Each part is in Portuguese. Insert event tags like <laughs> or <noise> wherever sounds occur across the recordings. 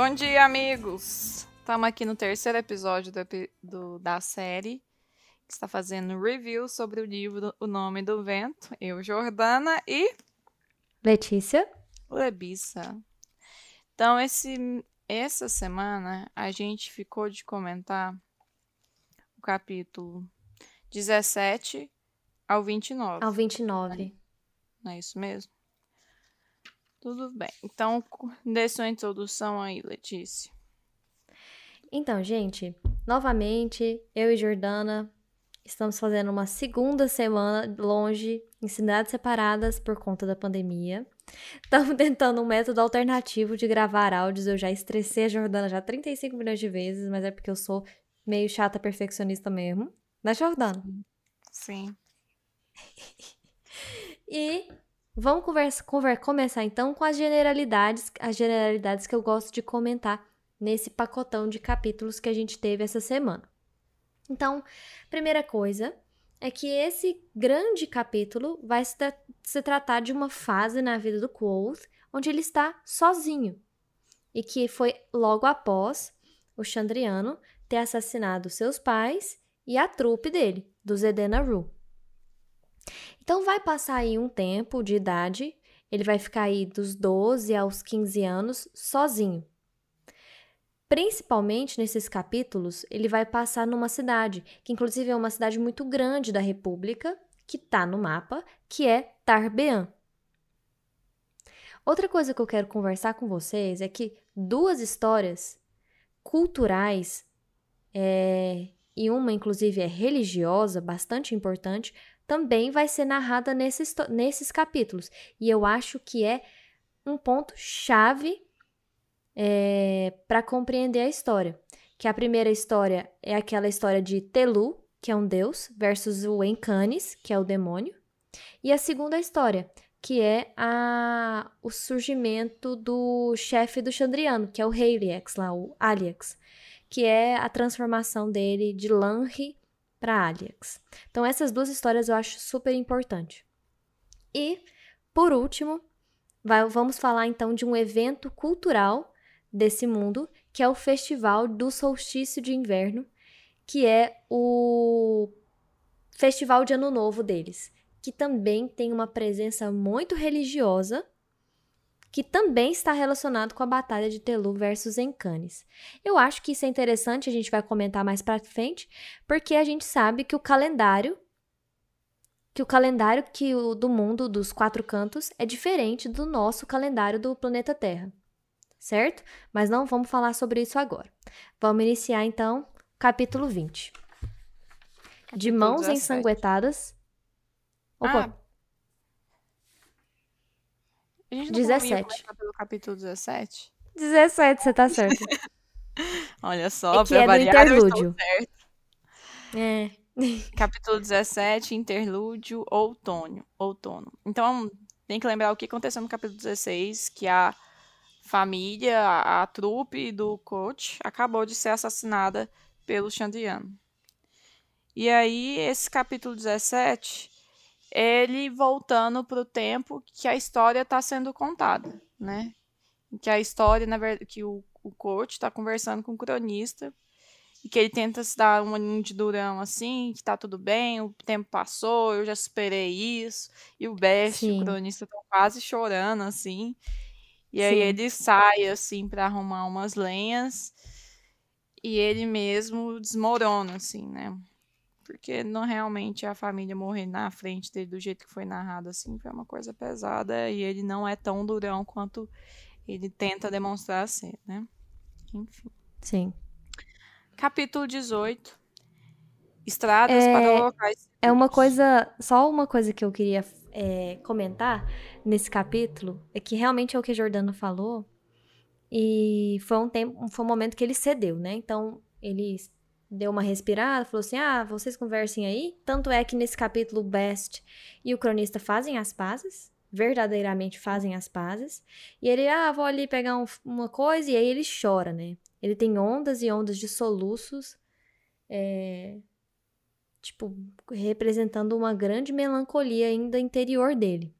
Bom dia, amigos! Estamos aqui no terceiro episódio do, do, da série, que está fazendo review sobre o livro O Nome do Vento. Eu, Jordana e. Letícia. Lebissa. Então, esse, essa semana a gente ficou de comentar o capítulo 17 ao 29. Ao 29. Né? Não é isso mesmo? Tudo bem. Então, dê sua introdução aí, Letícia. Então, gente, novamente, eu e Jordana estamos fazendo uma segunda semana longe, em cidades separadas por conta da pandemia. Estamos <laughs> tentando um método alternativo de gravar áudios. Eu já estressei a Jordana já 35 milhões de vezes, mas é porque eu sou meio chata perfeccionista mesmo. Né, Jordana? Sim. <laughs> e Vamos conversa, conver, começar então com as generalidades, as generalidades que eu gosto de comentar nesse pacotão de capítulos que a gente teve essa semana. Então, primeira coisa é que esse grande capítulo vai se, se tratar de uma fase na vida do Quoth onde ele está sozinho e que foi logo após o Chandriano ter assassinado seus pais e a trupe dele, do Zedena Rue. Então vai passar aí um tempo de idade, ele vai ficar aí dos 12 aos 15 anos sozinho. Principalmente nesses capítulos, ele vai passar numa cidade, que inclusive é uma cidade muito grande da República, que está no mapa, que é Tarbean. Outra coisa que eu quero conversar com vocês é que duas histórias culturais, é, e uma inclusive é religiosa, bastante importante, também vai ser narrada nesses, nesses capítulos. E eu acho que é um ponto chave é, para compreender a história. Que a primeira história é aquela história de Telu, que é um deus, versus o Encanes, que é o demônio. E a segunda história, que é a, o surgimento do chefe do Chandriano, que é o Haliex, lá, o Aliax, que é a transformação dele de Lanri para Aliax. Então, essas duas histórias eu acho super importante. E, por último, vai, vamos falar então de um evento cultural desse mundo, que é o Festival do Solstício de Inverno, que é o festival de Ano Novo deles, que também tem uma presença muito religiosa que também está relacionado com a batalha de Telu versus Encanes. Eu acho que isso é interessante, a gente vai comentar mais para frente, porque a gente sabe que o calendário que o calendário que o do mundo dos quatro cantos é diferente do nosso calendário do planeta Terra. Certo? Mas não vamos falar sobre isso agora. Vamos iniciar então capítulo 20. Capítulo de mãos 17. ensanguentadas. Opa. Ah, a gente não 17. pelo capítulo 17? 17, você tá certo. <laughs> Olha só, é que pra é variar, interlúdio. É. <laughs> Capítulo 17, interlúdio, outono. outono. Então, tem que lembrar o que aconteceu no capítulo 16, que a família, a, a trupe do coach acabou de ser assassinada pelo Xandiano. E aí, esse capítulo 17 ele voltando para o tempo que a história está sendo contada, né? Que a história, na verdade, que o, o coach está conversando com o cronista e que ele tenta se dar um aninho de durão assim, que tá tudo bem, o tempo passou, eu já superei isso. E o Best, o cronista, estão quase chorando assim. E Sim. aí ele sai assim para arrumar umas lenhas e ele mesmo desmorona assim, né? porque não realmente a família morrer na frente dele do jeito que foi narrado assim foi uma coisa pesada e ele não é tão durão quanto ele tenta demonstrar ser, né? Enfim. Sim. Capítulo 18. Estradas é, para locais. É uma coisa, só uma coisa que eu queria é, comentar nesse capítulo é que realmente é o que Jordano falou e foi um tempo, foi um momento que ele cedeu, né? Então ele deu uma respirada, falou assim: ah, vocês conversem aí. Tanto é que nesse capítulo, Best e o cronista fazem as pazes, verdadeiramente fazem as pazes. E ele, ah, vou ali pegar um, uma coisa, e aí ele chora, né? Ele tem ondas e ondas de soluços, é, tipo, representando uma grande melancolia ainda interior dele.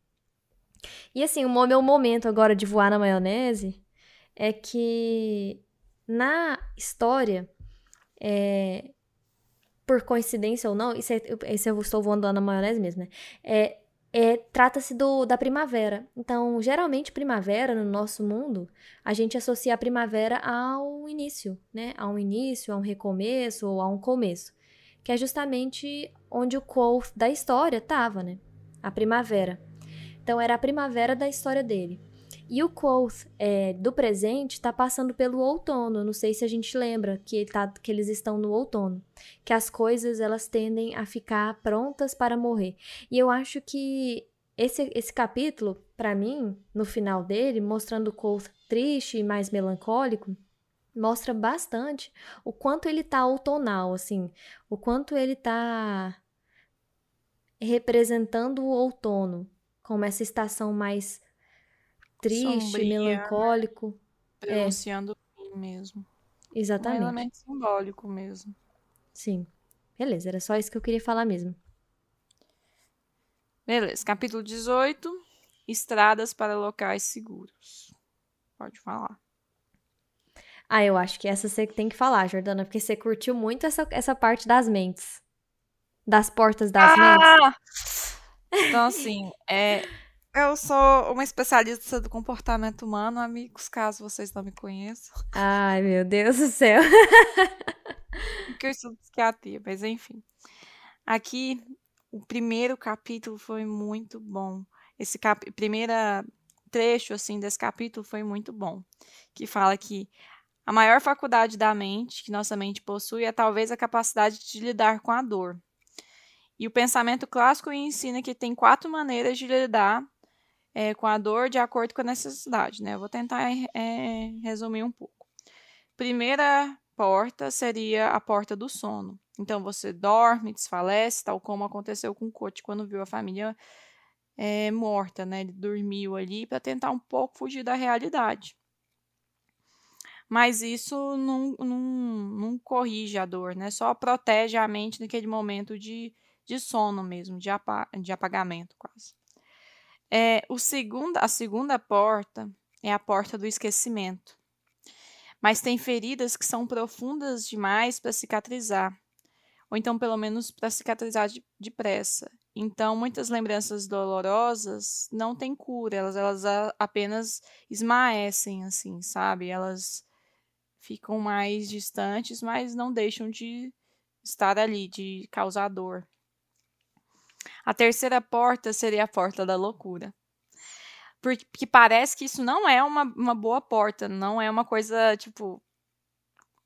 E assim, o meu momento agora de voar na maionese é que na história, é, por coincidência ou não, isso, é, isso eu estou voando na maionese mesmo, né? É, é, trata-se da primavera. Então, geralmente, primavera no nosso mundo, a gente associa a primavera ao início, né? A um início, a um recomeço ou a um começo. Que é justamente onde o quote da história estava, né? A primavera. Então, era a primavera da história dele. E o Quoth é, do presente está passando pelo outono. Não sei se a gente lembra que, tá, que eles estão no outono. Que as coisas elas tendem a ficar prontas para morrer. E eu acho que esse, esse capítulo, para mim, no final dele, mostrando o Quoth triste e mais melancólico, mostra bastante o quanto ele tá outonal, assim, o quanto ele tá representando o outono como essa estação mais triste, Sombria, melancólico. Pronunciando é. o fim mesmo. Exatamente. Um elemento simbólico mesmo. Sim. Beleza, era só isso que eu queria falar mesmo. Beleza, capítulo 18. Estradas para locais seguros. Pode falar. Ah, eu acho que essa você tem que falar, Jordana, porque você curtiu muito essa, essa parte das mentes. Das portas das ah! mentes. Então, assim, é, eu sou uma especialista do comportamento humano, amigos, caso vocês não me conheçam. Ai, meu Deus do céu. <laughs> que eu estudo psiquiatria, mas enfim. Aqui, o primeiro capítulo foi muito bom. Esse cap... primeiro trecho, assim, desse capítulo foi muito bom. Que fala que a maior faculdade da mente que nossa mente possui é talvez a capacidade de lidar com a dor. E o pensamento clássico ensina que tem quatro maneiras de lidar é, com a dor de acordo com a necessidade, né? Eu vou tentar é, resumir um pouco. Primeira porta seria a porta do sono. Então você dorme, desfalece, tal como aconteceu com o Coach quando viu a família é, morta, né? Ele dormiu ali para tentar um pouco fugir da realidade. Mas isso não, não, não corrige a dor, né? Só protege a mente naquele momento de, de sono mesmo, de, apa de apagamento quase. É, o segundo, a segunda porta é a porta do esquecimento. Mas tem feridas que são profundas demais para cicatrizar, ou então pelo menos para cicatrizar de, depressa. Então, muitas lembranças dolorosas não têm cura, elas, elas apenas esmaecem, assim, sabe? Elas ficam mais distantes, mas não deixam de estar ali, de causar dor. A terceira porta seria a porta da loucura. Porque parece que isso não é uma, uma boa porta, não é uma coisa, tipo,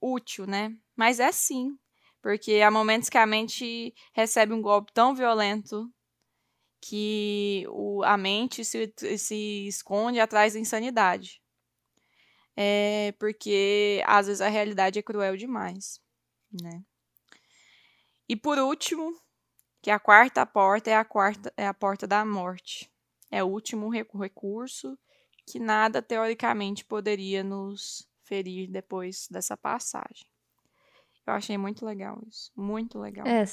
útil, né? Mas é sim. Porque há momentos que a mente recebe um golpe tão violento que o, a mente se, se esconde atrás da insanidade. É porque às vezes a realidade é cruel demais, né? E por último, que a quarta porta é a quarta é a porta da morte. É o último recurso que nada teoricamente poderia nos ferir depois dessa passagem. Eu achei muito legal isso, muito legal. É,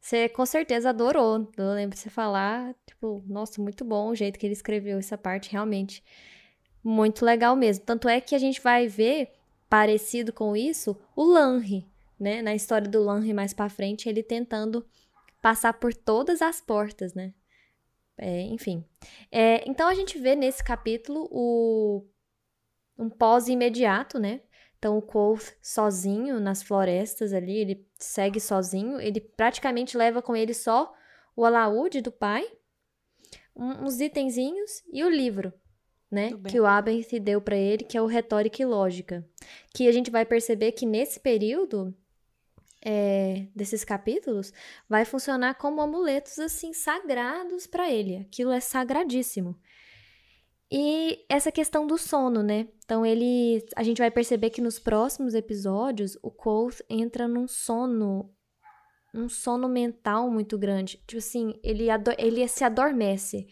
você com certeza adorou. Eu lembro de você falar, tipo, nossa, muito bom o jeito que ele escreveu essa parte, realmente muito legal mesmo. Tanto é que a gente vai ver parecido com isso o Lanry, né? Na história do Lanry mais para frente, ele tentando passar por todas as portas, né? É, enfim. É, então a gente vê nesse capítulo o, um pós imediato, né? Então o Quoth sozinho nas florestas ali, ele segue sozinho, ele praticamente leva com ele só o alaúde do pai, um, uns itenzinhos e o livro, né? Que o Abenth deu para ele, que é o Retórica e Lógica. Que a gente vai perceber que nesse período é, desses capítulos vai funcionar como amuletos assim sagrados para ele. Aquilo é sagradíssimo. E essa questão do sono, né? Então ele, a gente vai perceber que nos próximos episódios o Quoth entra num sono, um sono mental muito grande. Tipo assim, ele, ele se adormece.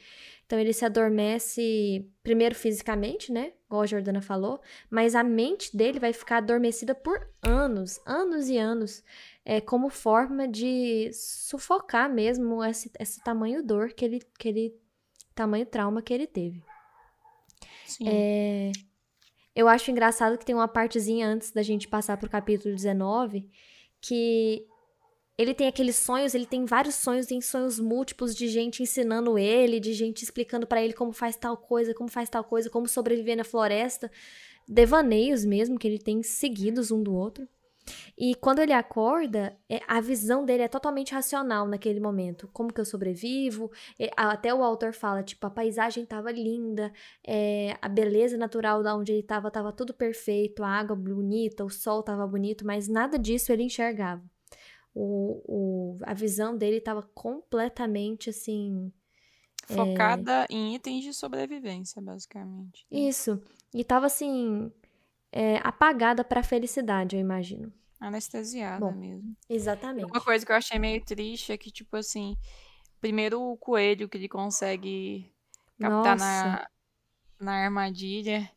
Então ele se adormece primeiro fisicamente, né? Igual a Jordana falou, mas a mente dele vai ficar adormecida por anos, anos e anos, é, como forma de sufocar mesmo esse, esse tamanho dor que ele, que ele, tamanho trauma que ele teve. Sim. É, eu acho engraçado que tem uma partezinha antes da gente passar pro capítulo 19 que ele tem aqueles sonhos, ele tem vários sonhos, tem sonhos múltiplos de gente ensinando ele, de gente explicando para ele como faz tal coisa, como faz tal coisa, como sobreviver na floresta, devaneios mesmo que ele tem seguidos um do outro. E quando ele acorda, é, a visão dele é totalmente racional naquele momento. Como que eu sobrevivo? É, até o autor fala, tipo, a paisagem estava linda, é, a beleza natural da onde ele estava estava tudo perfeito, a água bonita, o sol estava bonito, mas nada disso ele enxergava o, o, a visão dele estava completamente assim. É Focada é... em itens de sobrevivência, basicamente. Né? Isso. E estava assim. É, apagada para a felicidade, eu imagino. Anestesiada Bom, mesmo. Exatamente. Uma coisa que eu achei meio triste é que, tipo assim, primeiro o coelho que ele consegue captar na, na armadilha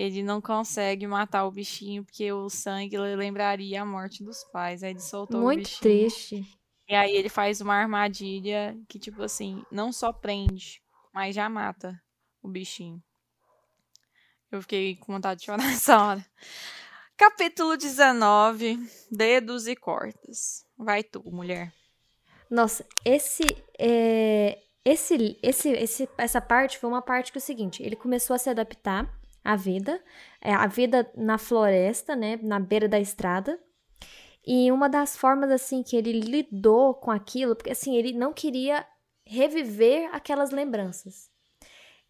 ele não consegue matar o bichinho porque o sangue lembraria a morte dos pais. Aí ele soltou Muito o bichinho. triste. E aí ele faz uma armadilha que, tipo assim, não só prende, mas já mata o bichinho. Eu fiquei com vontade de chorar <laughs> nessa hora. Capítulo 19: Dedos e cordas. Vai tu, mulher. Nossa, esse é, esse, esse, esse, essa parte foi uma parte que é o seguinte: ele começou a se adaptar a vida, é, a vida na floresta, né, na beira da estrada. E uma das formas assim que ele lidou com aquilo, porque assim, ele não queria reviver aquelas lembranças.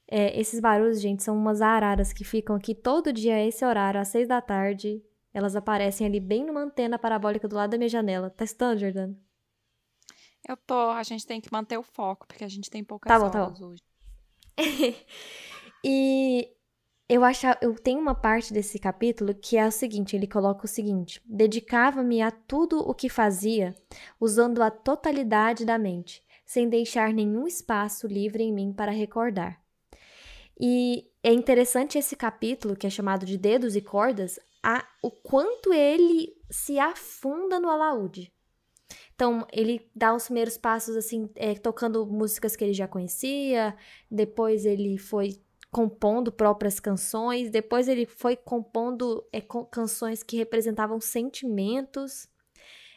É, esses barulhos, gente, são umas araras que ficam aqui todo dia a esse horário, às seis da tarde. Elas aparecem ali bem numa antena parabólica do lado da minha janela. Tá estando, Jordana? Eu tô. A gente tem que manter o foco, porque a gente tem poucas tá bom, horas tá bom. hoje. <laughs> e eu acho, eu tenho uma parte desse capítulo que é o seguinte, ele coloca o seguinte: dedicava-me a tudo o que fazia, usando a totalidade da mente, sem deixar nenhum espaço livre em mim para recordar. E é interessante esse capítulo, que é chamado de Dedos e Cordas, a, o quanto ele se afunda no alaúde. Então, ele dá os primeiros passos, assim, é, tocando músicas que ele já conhecia, depois ele foi compondo próprias canções, depois ele foi compondo é, canções que representavam sentimentos.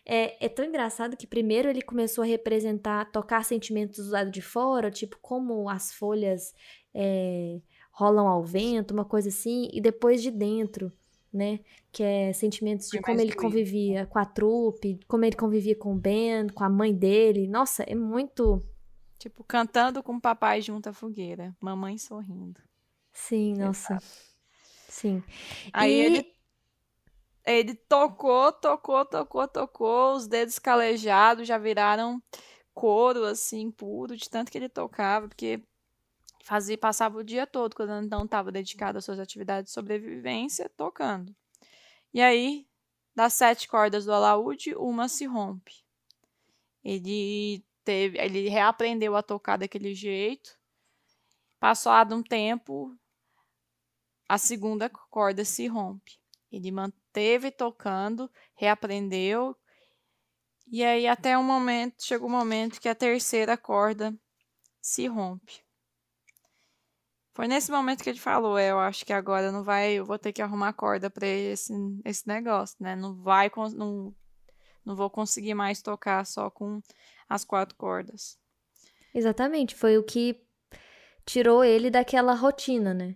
É, é, tão engraçado que primeiro ele começou a representar, tocar sentimentos do lado de fora, tipo como as folhas é, rolam ao vento, uma coisa assim, e depois de dentro, né? Que é sentimentos de como ele convivia com a trupe, como ele convivia com o Ben, com a mãe dele. Nossa, é muito Tipo, cantando com o papai junto à fogueira, mamãe sorrindo. Sim, nossa. Sim. Aí e... ele ele tocou, tocou, tocou, tocou, os dedos calejados já viraram couro assim, puro, de tanto que ele tocava, porque fazia passava o dia todo quando não estava dedicado às suas atividades de sobrevivência, tocando. E aí, das sete cordas do alaúde, uma se rompe. Ele teve, ele reaprendeu a tocar daquele jeito. Passado um tempo, a segunda corda se rompe. Ele manteve tocando, reaprendeu. E aí até um momento, chega um momento que a terceira corda se rompe. Foi nesse momento que ele falou, é, eu acho que agora não vai, eu vou ter que arrumar corda para esse, esse negócio, né? Não vai, não, não vou conseguir mais tocar só com as quatro cordas. Exatamente, foi o que tirou ele daquela rotina, né?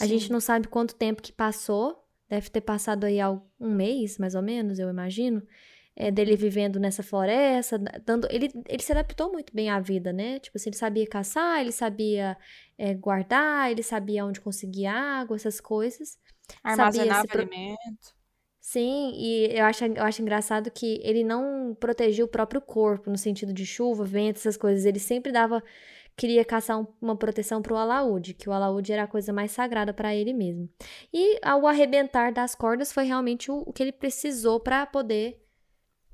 A Sim. gente não sabe quanto tempo que passou, deve ter passado aí um mês, mais ou menos, eu imagino, é, dele vivendo nessa floresta, dando, ele, ele se adaptou muito bem à vida, né? Tipo assim, ele sabia caçar, ele sabia é, guardar, ele sabia onde conseguir água, essas coisas. Armazenar pro... alimento. Sim, e eu acho, eu acho engraçado que ele não protegia o próprio corpo, no sentido de chuva, vento, essas coisas. Ele sempre dava. Queria caçar um, uma proteção para o alaúde, que o alaúde era a coisa mais sagrada para ele mesmo. E ao arrebentar das cordas foi realmente o, o que ele precisou para poder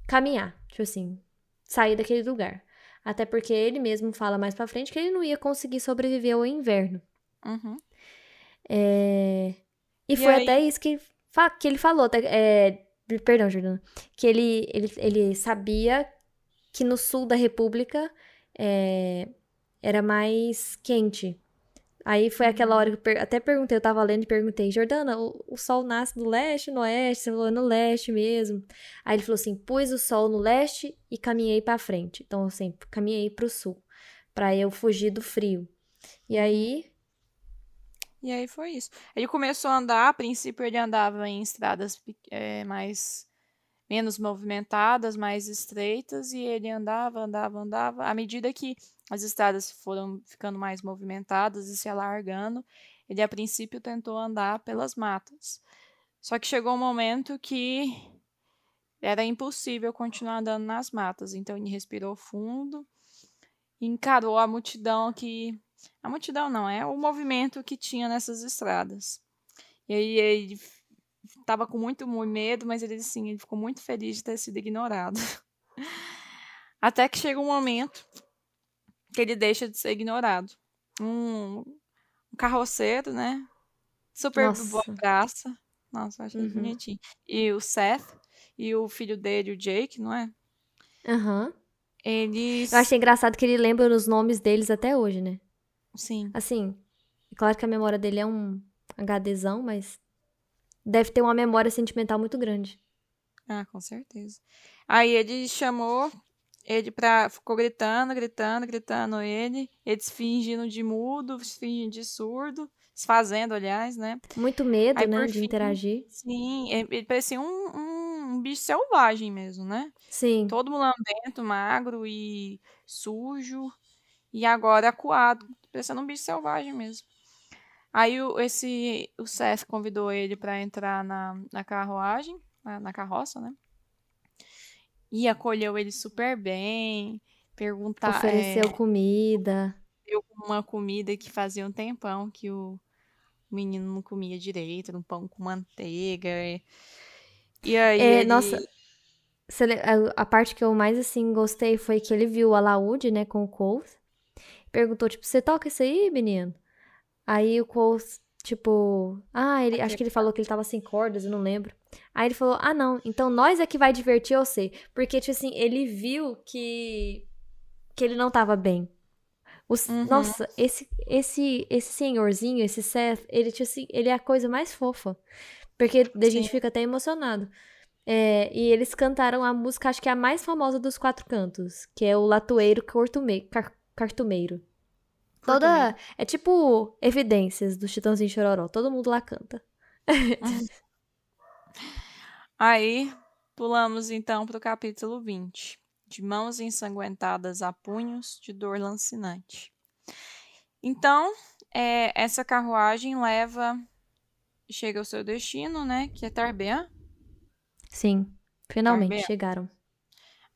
caminhar, tipo assim, sair daquele lugar. Até porque ele mesmo fala mais pra frente que ele não ia conseguir sobreviver ao inverno. Uhum. É... E, E foi aí- até isso que, que ele falou. até- é, Perdão, Jordana. Que ele, ele, ele sabia que no sul da República é, era mais quente. Aí foi aquela hora que eu per- até perguntei, eu tava lendo e perguntei, Jordana, o, o sol nasce no leste, no oeste? Você falou, "É no leste mesmo. Aí ele falou assim, pus o sol no leste e caminhei pra frente. Então, assim, caminhei pro sul, pra eu fugir do frio. E aí, E aí foi isso. Ele começou a andar, a princípio ele andava em estradas eh, mais menos movimentadas, mais estreitas, e ele andava, andava, andava. À medida que as estradas foram ficando mais movimentadas e se alargando, ele a princípio tentou andar pelas matas. Só que chegou um momento que era impossível continuar andando nas matas, então ele respirou fundo encarou a multidão que a multidão não, é o movimento que tinha nessas estradas. E aí ele estava com muito mu- medo, mas ele assim, ele ficou muito feliz de ter sido ignorado. <laughs> Até que chega um momento que ele deixa de ser ignorado. Um, um carroceiro, né? Super Nossa. boa praça. Nossa, eu achei Uhum. bonitinho. E o Seth e o filho dele, o Jake, não é? aham. Eles. Eu achei engraçado que ele lembra os nomes deles até hoje, né? Sim. Assim, é claro que a memória dele é um HDzão, mas deve ter uma memória sentimental muito grande. Ah, com certeza. Aí ele chamou ele pra. Ficou gritando, gritando, gritando ele. Eles fingindo de mudo, fingindo de surdo. Se fazendo, aliás, né? Muito medo, Aí, né, de fim, interagir. Sim, ele ele parecia um, um, um bicho selvagem mesmo, né? Sim, Todo mulambento, magro e sujo. E agora acuado, parecendo um bicho selvagem mesmo. Aí o, esse, o Seth convidou ele pra entrar na, na carruagem, na, na carroça, né? E acolheu ele super bem, perguntar, ofereceu comida. deu uma comida que fazia um tempão que o menino não comia direito, um pão com manteiga. E, e aí É, ele... nossa, a, parte que eu mais, assim, gostei foi que ele viu o alaúde, né, com o Cole. Perguntou, tipo, você toca isso aí, menino? Aí o Cole, tipo, ah, ele, acho que ele falou que ele tava sem cordas, eu não lembro. Aí ele falou, ah, não, então nós é que vai divertir você. Porque, tipo assim, ele viu que, que ele não tava bem. Os- Uhum. Nossa, esse, esse, esse senhorzinho, esse Seth, ele, tipo assim, ele é a coisa mais fofa. Porque a gente Sim. fica até emocionado. É, e eles cantaram a música, acho que é a mais famosa dos quatro cantos, que é o Latoeiro Cortume- Cartumeiro. Toda. É tipo evidências do Chitãozinho Chororó. Todo mundo lá canta. <laughs> Aí pulamos então para o capítulo 20. De mãos ensanguentadas a punhos de dor lancinante. Então, é, essa carruagem leva. Chega ao seu destino, né? Que é Tarbean, Sim, finalmente chegaram.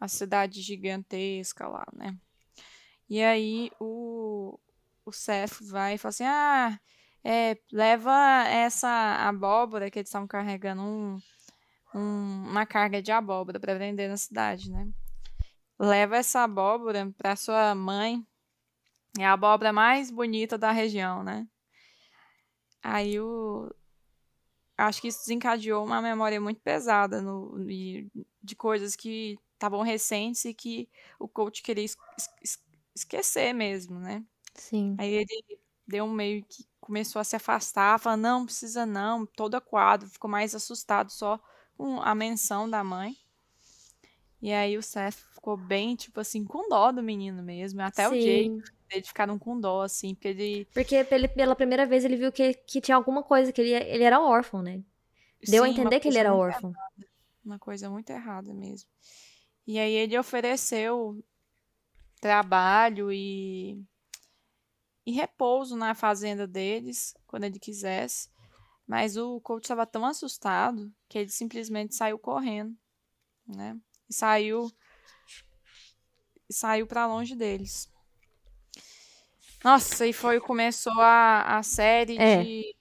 a cidade gigantesca lá, né? E aí o, o Seth vai e fala assim: Ah, é, leva essa abóbora que eles estavam carregando um, um- uma carga de abóbora para vender na cidade, né? Leva essa abóbora para sua mãe. É a abóbora mais bonita da região, né? Aí o. Acho que isso desencadeou uma memória muito pesada no, de coisas que estavam recentes e que o coach queria es- es- esquecer mesmo, né? Sim. Aí ele deu um meio que começou a se afastar, falando, não, precisa não, todo acuado, ficou mais assustado só com a menção da mãe. E aí o Seth ficou bem, tipo assim, com dó do menino mesmo. Até o Jake, Sim. eles ficaram com dó, assim, porque ele... Porque pela, primeira vez ele viu que, que tinha alguma coisa, que ele, ele era órfão, né? Deu a sim, uma entender que ele era órfão. Uma coisa muito errada mesmo. E aí ele ofereceu trabalho e, e repouso na fazenda deles, quando ele quisesse. Mas o coach estava tão assustado que ele simplesmente saiu correndo, né? E saiu e saiu para longe deles. Nossa, e foi começou a, a série É. de,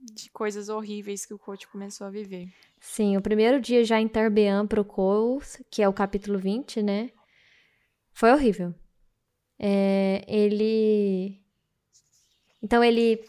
de coisas horríveis que o coach começou a viver. Sim, o primeiro dia já em Tarbean pro Coles, que é o capítulo 20, né? Foi horrível. é, ele. Então ele.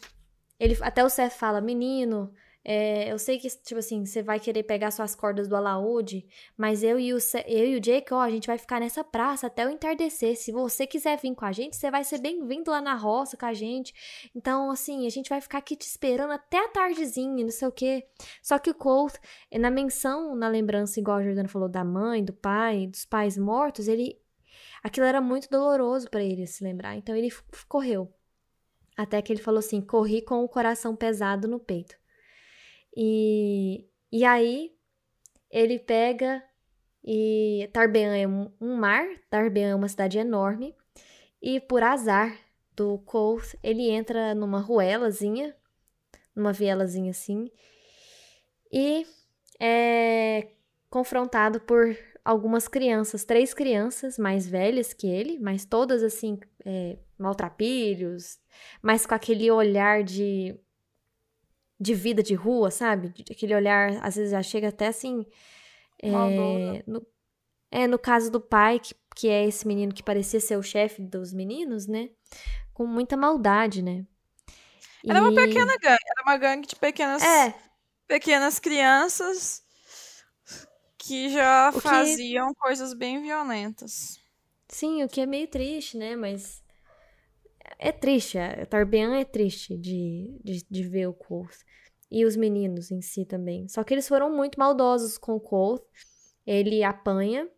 ele até o Seth fala, menino, é, eu sei que, tipo assim, você vai querer pegar suas cordas do alaúde, mas eu e, o, eu e o Jake, ó, a gente vai ficar nessa praça até o entardecer. Se você quiser vir com a gente, você vai ser bem-vindo lá na roça com a gente. Então, assim, a gente vai ficar aqui te esperando até a tardezinha, não sei o quê. Só que o Colt, na menção, na lembrança, igual a Jordana falou, da mãe, do pai, dos pais mortos, ele. Aquilo era muito doloroso para ele se lembrar. Então ele correu. Até que ele falou assim: corri com o coração pesado no peito. E, e aí ele pega e Tarbean é um, um mar, Tarbean é uma cidade enorme, e por azar do Colt, ele entra numa ruelazinha, numa vielazinha assim, e é confrontado por algumas crianças, três crianças mais velhas que ele, mas todas assim, é, maltrapilhos, mas com aquele olhar de de vida de rua, sabe? Aquele olhar, às vezes já chega até assim. É, no, é, no caso do pai, que, que é esse menino que parecia ser o chefe dos meninos, né? Com muita maldade, né? Era e... uma pequena gangue, era uma gangue de pequenas, é. pequenas crianças que já faziam coisas bem violentas. Sim, o que é meio triste, né? Mas é triste, a Tarbean é triste de, de, de ver o Quoth. E os meninos em si também. Só que eles foram muito maldosos com o Quoth. Ele apanha,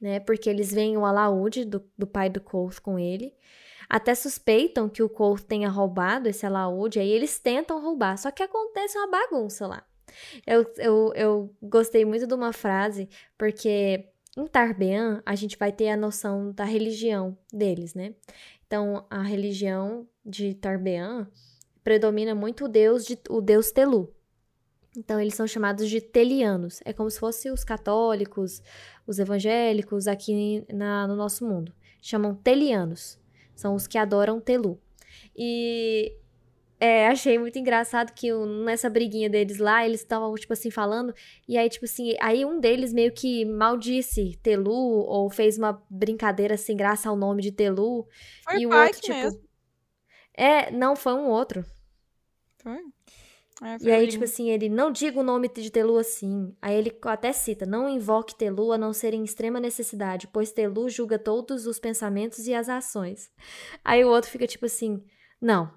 né? Porque eles veem o alaúde do, do pai do Quoth com ele. Até suspeitam que o Quoth tenha roubado esse alaúde, aí eles tentam roubar. Só que acontece uma bagunça lá. Eu, eu, eu gostei muito de uma frase, porque em Tarbean a gente vai ter a noção da religião deles, né? Então, a religião de Tarbean predomina muito o deus, de, o deus Telu. Então, eles são chamados de telianos. É como se fossem os católicos, os evangélicos aqui na, no nosso mundo. Chamam telianos. São os que adoram Telu. E é, achei muito engraçado que nessa briguinha deles lá, eles estavam, tipo assim, falando, e aí, tipo assim, aí um deles meio que maldisse Telu, ou fez uma brincadeira sem graça ao nome de Telu. Foi e o outro, tipo. Mesmo. É, não, foi um outro. Foi? É, e aí, tipo assim, ele não diga o nome de Telu assim. Aí ele até cita: não invoque Telu a não ser em extrema necessidade, pois Telu julga todos os pensamentos e as ações. Aí o outro fica tipo assim: não,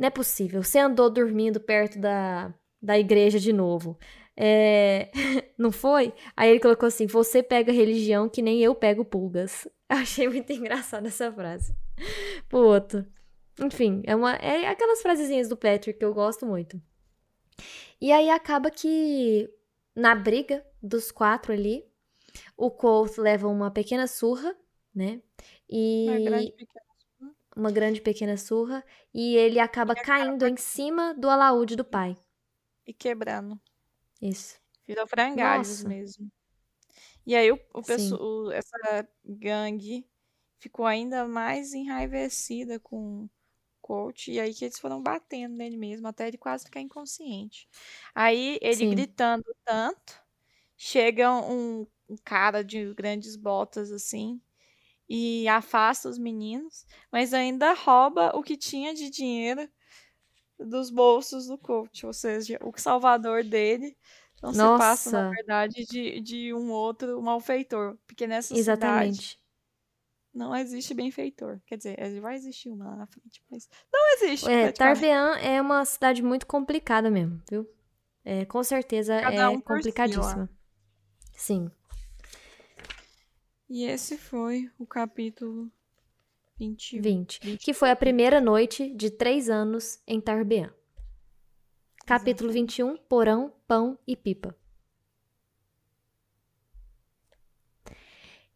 não é possível. Você andou dormindo perto da, da igreja de novo. É... <laughs> Não foi? Aí ele colocou assim: Você pega religião que nem eu pego pulgas. <laughs> Eu achei muito engraçada essa frase. Outro. Enfim, é, uma, é aquelas frasezinhas do Patrick que eu gosto muito. E aí acaba que na briga dos quatro ali, o Colt leva uma pequena surra, né? E. Uma grande pequena uma grande pequena surra e ele acaba e caindo acaba... em cima do alaúde do pai. E quebrando. Isso. Virou frangalhos mesmo. E aí o, o pessoal, essa gangue ficou ainda mais enraivecida com o coach. E aí que eles foram batendo nele mesmo, até ele quase ficar inconsciente. Aí ele Sim. gritando tanto, chega um, um cara de grandes botas assim e afasta os meninos, mas ainda rouba o que tinha de dinheiro dos bolsos do coach, ou seja, o salvador dele não Nossa. se passa, na verdade, de, de um outro malfeitor, porque nessa Exatamente. cidade não existe benfeitor. Quer dizer, vai existir uma lá na frente, mas não existe. É, Tarbean é uma cidade muito complicada mesmo, viu? É, com certeza Cada é um complicadíssima. Si, Sim. E esse foi o capítulo 21. 20. Que foi a primeira noite de três anos em Tarbean. Capítulo 21, Porão, Pão e Pipa.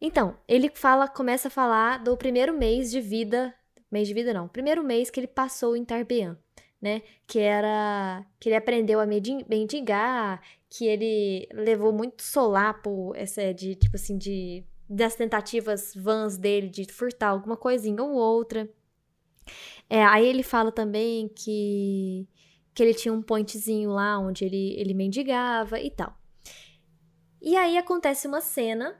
Então, ele fala, começa a falar do primeiro mês de vida, mês de vida não, primeiro mês que ele passou em Tarbean, né? Que era que ele aprendeu a mendigar, que ele levou muito solapo, essa de tipo assim de das tentativas vãs dele de furtar alguma coisinha ou outra. É, aí ele fala também que, que ele tinha um pointzinho lá onde ele, ele mendigava e tal. E aí acontece uma cena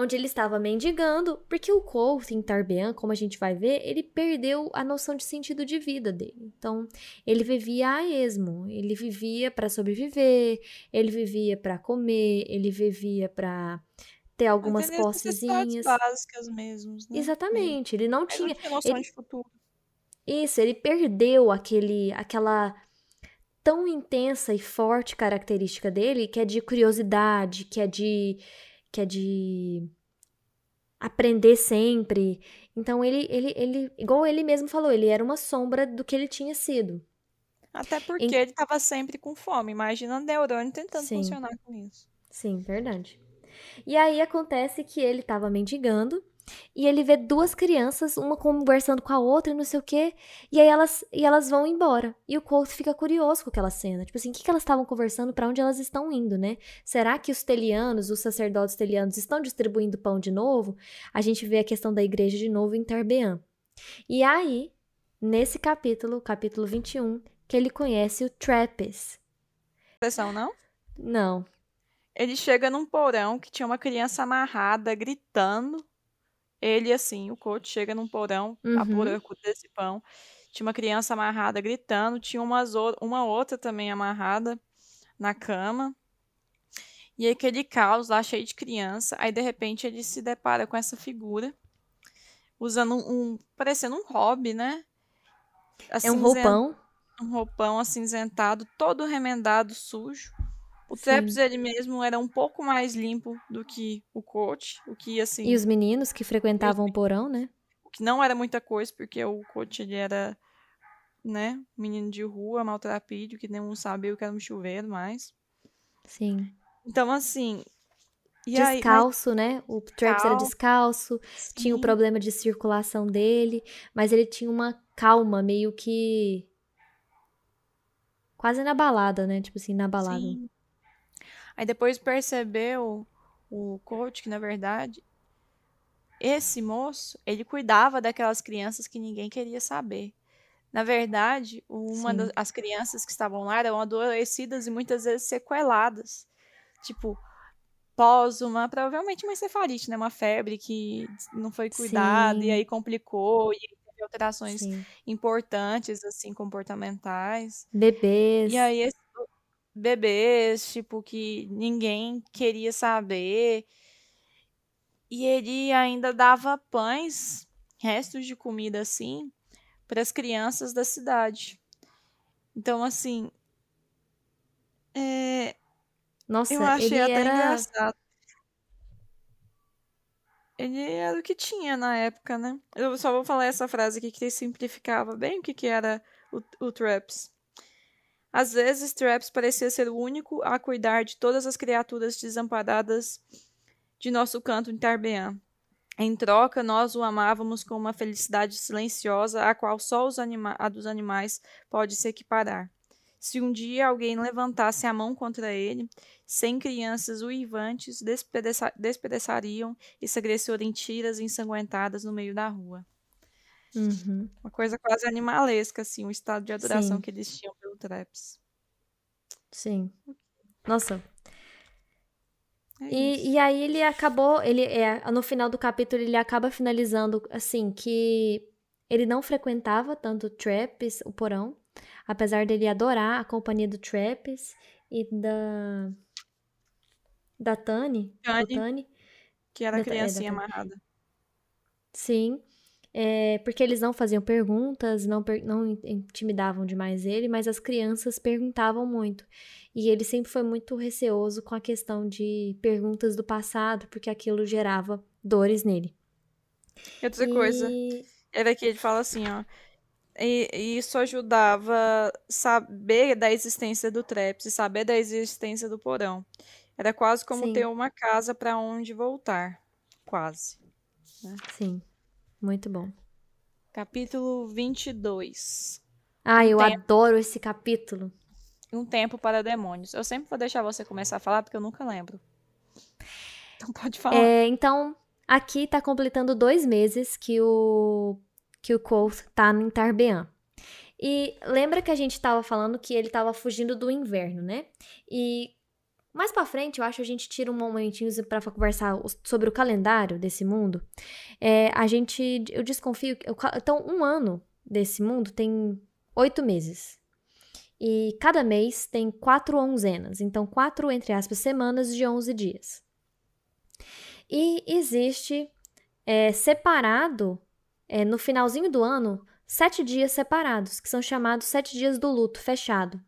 onde ele estava mendigando, porque o Colt em Tarbean, como a gente vai ver, ele perdeu a noção de sentido de vida dele. Então, ele vivia a esmo, ele vivia para sobreviver, ele vivia para comer, ele vivia para ter algumas possezinhas básicas mesmo, né? Exatamente, ele não Ele tinha, não tinha noção ele- de futuro. isso, ele perdeu aquele aquela tão intensa e forte característica dele, que é de curiosidade, que é de que é de aprender sempre. Então ele ele ele igual ele mesmo falou, ele era uma sombra do que ele tinha sido. Até porque Em- ele tava sempre com fome. Imagina a neurônio tentando Sim. funcionar com isso. Sim, verdade. E aí acontece que ele tava mendigando e ele vê duas crianças, uma conversando com a outra e não sei o quê, e aí elas, e elas vão embora. E o Colt fica curioso com aquela cena. Tipo assim, o que, que elas estavam conversando, pra onde elas estão indo, né? Será que os telianos, os sacerdotes telianos, estão distribuindo pão de novo? A gente vê a questão da igreja de novo em Tarbean. E aí, nesse capítulo, capítulo 21, que ele conhece o Trappist. Não? Não. Ele chega num porão que tinha uma criança amarrada, gritando. Ele, assim, o coach chega num porão, Uhum. apura desse pão. Tinha uma criança amarrada, gritando. Tinha umas, uma outra também amarrada na cama. E aí, aquele caos lá, cheio de criança. Aí, de repente, ele se depara com essa figura. Usando um... um- parecendo um hobby, né? É um roupão. um roupão acinzentado, todo remendado, sujo. O Sim. Traps, ele mesmo, era um pouco mais limpo do que o coach, o que, assim, E os meninos que frequentavam o porão, né? o que não era muita coisa, porque o coach, ele era, né, menino de rua, maltrapilho, que nenhum sabia o que era um chuveiro mais. Sim. Então, assim... E aí, mas- Descalço, né? O Traps era descalço, tinha o sim, problema de circulação dele, mas ele tinha uma calma meio que. Quase na balada, né? Tipo assim, na balada. sim. Aí depois percebeu o coach que, na verdade, esse moço, ele cuidava daquelas crianças que ninguém queria saber. Na verdade, uma Sim. das as crianças que estavam lá eram adoecidas e muitas vezes sequeladas. Tipo, pós uma, provavelmente uma encefalite, né? Uma febre que não foi cuidada e aí complicou e teve alterações Sim. importantes, assim, comportamentais. Bebês. E aí, esse- bebês, tipo, que ninguém queria saber. E ele ainda dava pães, restos de comida assim, para as crianças da cidade. Então, assim, é, Nossa, eu achei até era. engraçado. Ele era o que tinha na época, né? Eu só vou falar essa frase aqui que simplificava bem o que, que era o, o Traps. Às vezes, Traps parecia ser o único a cuidar de todas as criaturas desamparadas de nosso canto em Tarbean. Em troca, nós o amávamos com uma felicidade silenciosa a qual só os anima a dos animais pode se equiparar. Se um dia alguém levantasse a mão contra ele, cem crianças uivantes despedaça despedaçariam esse agressor em tiras ensanguentadas no meio da rua. Uhum. Uma coisa quase animalesca, assim, o estado de adoração Sim. que eles tinham pelo Traps. Sim. Nossa. É. E, e aí ele acabou, ele é, no final do capítulo ele acaba finalizando assim que ele não frequentava tanto o Traps, o porão, apesar dele adorar a companhia do Traps e da da Tani, Tani. Tani. Que era a Da é, criancinha Tani. amarrada. Sim, é, porque eles não faziam perguntas, não, não in- intimidavam demais ele, mas as crianças perguntavam muito. E ele sempre foi muito receoso com a questão de perguntas do passado, porque aquilo gerava dores nele. E outra coisa, E era que ele fala assim, ó. E, e isso ajudava saber da existência do Traps e saber da existência do porão. Era quase como Sim. ter uma casa para onde voltar. Quase. sim, muito bom. Capítulo 22. Ah, eu adoro esse capítulo. Um tempo para demônios. Eu sempre vou deixar você começar a falar porque eu nunca lembro. Então pode falar. É, então, aqui tá completando dois meses que o que o Colt tá em Tarbean. E lembra que a gente tava falando que ele tava fugindo do inverno, né? E Mais pra frente, eu acho que a gente tira um momentinho pra conversar sobre o calendário desse mundo. É, a gente, eu desconfio, eu, então um ano desse mundo tem oito meses. E cada mês tem quatro onzenas, então quatro, entre aspas, semanas de onze dias. E existe é, separado, é, no finalzinho do ano, sete dias separados, que são chamados sete dias do luto fechado.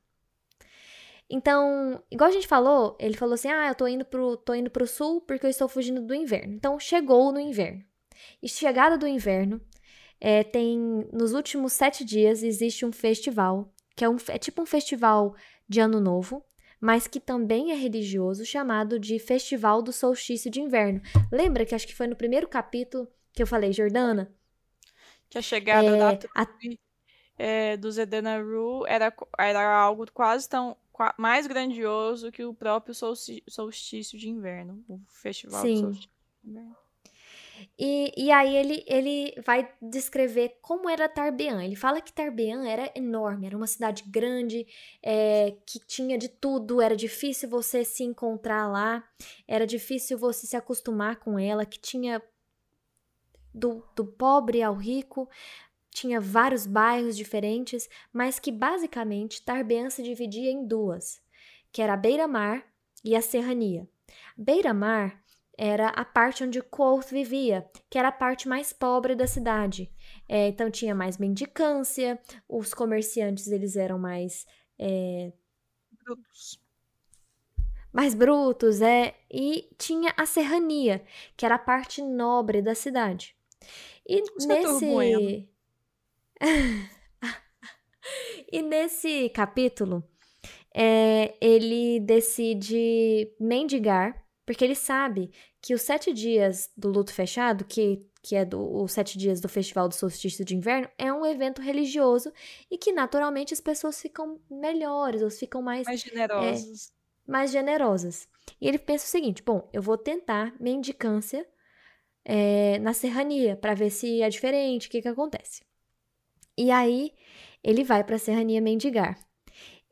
Então, igual a gente falou, ele falou assim: ah, eu tô indo pro, tô indo pro sul porque eu estou fugindo do inverno. Então, chegou no inverno. E chegada do inverno, é, tem nos últimos sete dias existe um festival que é, um, é tipo um festival de ano novo, mas que também é religioso, chamado de Festival do Solstício de Inverno. Lembra que acho que foi no primeiro capítulo que eu falei, Jordana? Que a chegada é, da a... é, do Zedenaru era, era algo quase tão mais grandioso que o próprio solstício de inverno, o festival Sim. do solstício de inverno. E, e aí ele, ele vai descrever como era Tarbean. Ele fala que Tarbean era enorme, era uma cidade grande, é, que tinha de tudo, era difícil você se encontrar lá, era difícil você se acostumar com ela, que tinha do, do pobre ao rico, tinha vários bairros diferentes, mas que basicamente Tarbean se dividia em duas, que era a beira-mar e a serrania. Beira-mar era a parte onde Quoth vivia, que era a parte mais pobre da cidade. É, então tinha mais mendicância, os comerciantes eles eram mais é, brutos. Mais brutos, é, e tinha a serrania, que era a parte nobre da cidade. E Você nesse <laughs> E nesse capítulo, é, ele decide mendigar, porque ele sabe que os sete dias do luto fechado, que, que é do, os sete dias do Festival do Solstício de Inverno, é um evento religioso e que naturalmente as pessoas ficam melhores, elas ficam mais, mais generosas. É, mais generosas. E ele pensa o seguinte: bom, eu vou tentar mendicância é, na serrania para ver se é diferente, o que, que acontece. E aí ele vai para a serrania mendigar.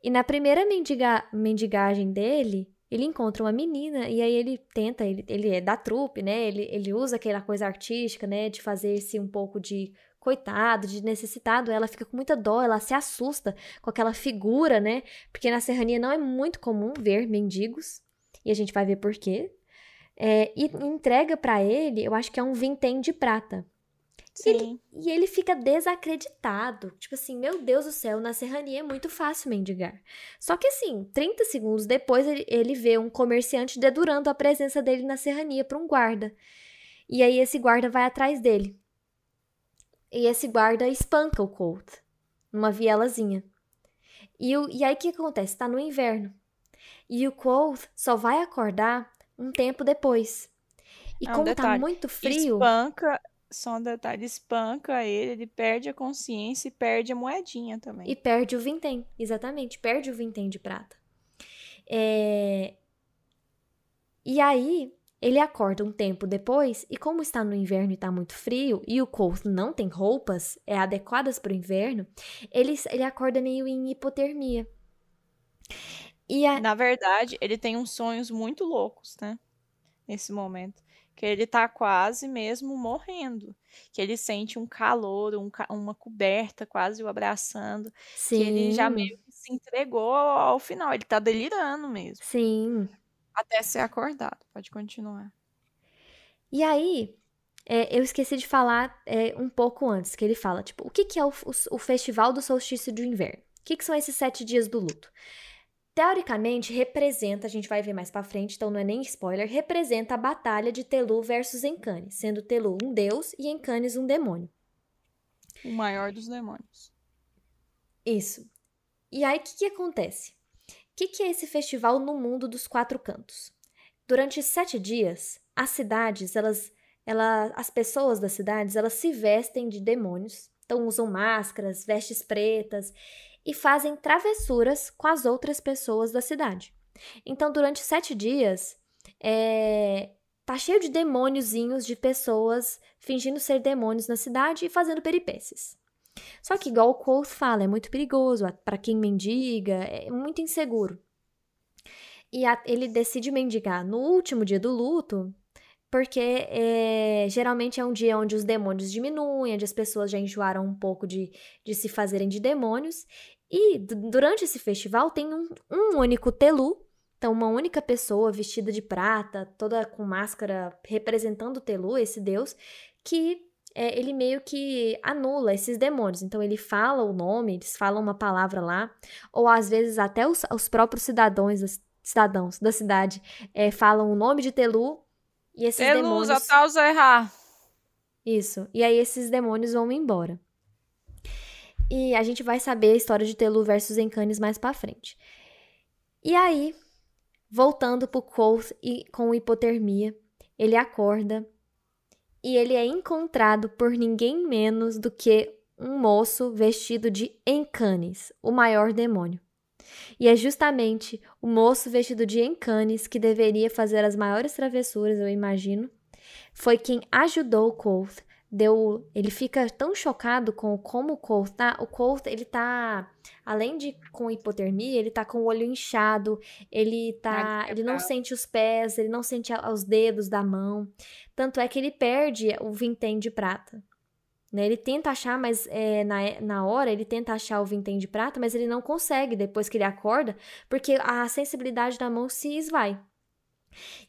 E na primeira mendiga, mendigagem dele, ele encontra uma menina e aí ele tenta, ele, ele é da trupe, né? Ele, ele usa aquela coisa artística, né? De fazer esse um pouco de coitado, de necessitado. Ela fica com muita dó, ela se assusta com aquela figura, né? Porque na serrania não é muito comum ver mendigos. E a gente vai ver por quê. É, e entrega para ele, eu acho que é um vintém de prata. Sim. Ele, e ele fica desacreditado. Tipo assim, meu Deus do céu, na serrania é muito fácil mendigar. Só que assim, 30 segundos depois, ele, ele vê um comerciante dedurando a presença dele na serrania para um guarda. E aí esse guarda vai atrás dele. E esse guarda espanca o Colt numa vielazinha. E, o, e aí o que acontece? Tá no inverno. E o Colt só vai acordar um tempo depois. E é um como tá detalhe. tá muito frio. Espanca só um detalhe, espanca ele, ele perde a consciência e perde a moedinha também. E perde o vintém, exatamente, perde o vintém de prata. É... E aí, ele acorda um tempo depois, e como está no inverno e está muito frio, e o Colt não tem roupas é, adequadas para o inverno, ele, ele acorda meio em hipotermia. E a... Na verdade, ele tem uns sonhos muito loucos, né? Nesse momento que ele tá quase mesmo morrendo, que ele sente um calor, um, uma coberta quase o abraçando, Sim. que ele já meio que se entregou ao, ao final, ele tá delirando mesmo. Sim. Até ser acordado, pode continuar. E aí, é, eu esqueci de falar é, um pouco antes, que ele fala, tipo, o que, que é o, o, o Festival do Solstício do Inverno? O que, que são esses sete dias do luto? Teoricamente representa, a gente vai ver mais para frente, então não é nem spoiler, representa a batalha de Telu versus Encanes, sendo Telu um deus e Encanes um demônio. O maior dos demônios. Isso. E aí o que, que acontece? O que, que é esse festival no mundo dos quatro cantos? Durante sete dias, as cidades, elas, ela, as pessoas das cidades, elas se vestem de demônios, então usam máscaras, vestes pretas e fazem travessuras com as outras pessoas da cidade. Então, durante sete dias, é, tá cheio de demôniozinhos de pessoas fingindo ser demônios na cidade e fazendo peripécias. Só que, igual o Quoth fala, é muito perigoso para quem mendiga, é muito inseguro. E a, ele decide mendigar no último dia do luto, porque é, geralmente é um dia onde os demônios diminuem, onde as pessoas já enjoaram um pouco de, de se fazerem de demônios. E durante esse festival tem um, um único Telu, então uma única pessoa vestida de prata, toda com máscara representando o Telu, esse deus, que é, ele meio que anula esses demônios. Então ele fala o nome, eles falam uma palavra lá, ou às vezes até os, os próprios cidadãos, cidadãos da cidade é, falam o nome de Telu e esses Telu, demônios. Atausa errar. Isso. E aí esses demônios vão embora. E a gente vai saber a história de Telu versus Encanes mais para frente. E aí, voltando pro Koth e com hipotermia, ele acorda e ele é encontrado por ninguém menos do que um moço vestido de Encanes, o maior demônio. E é justamente o moço vestido de Encanes que deveria fazer as maiores travessuras, eu imagino, foi quem ajudou Colt deu, ele fica tão chocado com como o Colt tá, o Colt, ele tá além de com hipotermia, ele tá com o olho inchado, ele tá, ele não sente os pés, ele não sente os dedos da mão. Tanto é que ele perde o vintém de prata. Né? Ele tenta achar, mas é, na, na hora ele tenta achar o vintém de prata, mas ele não consegue depois que ele acorda, porque a sensibilidade da mão se esvai.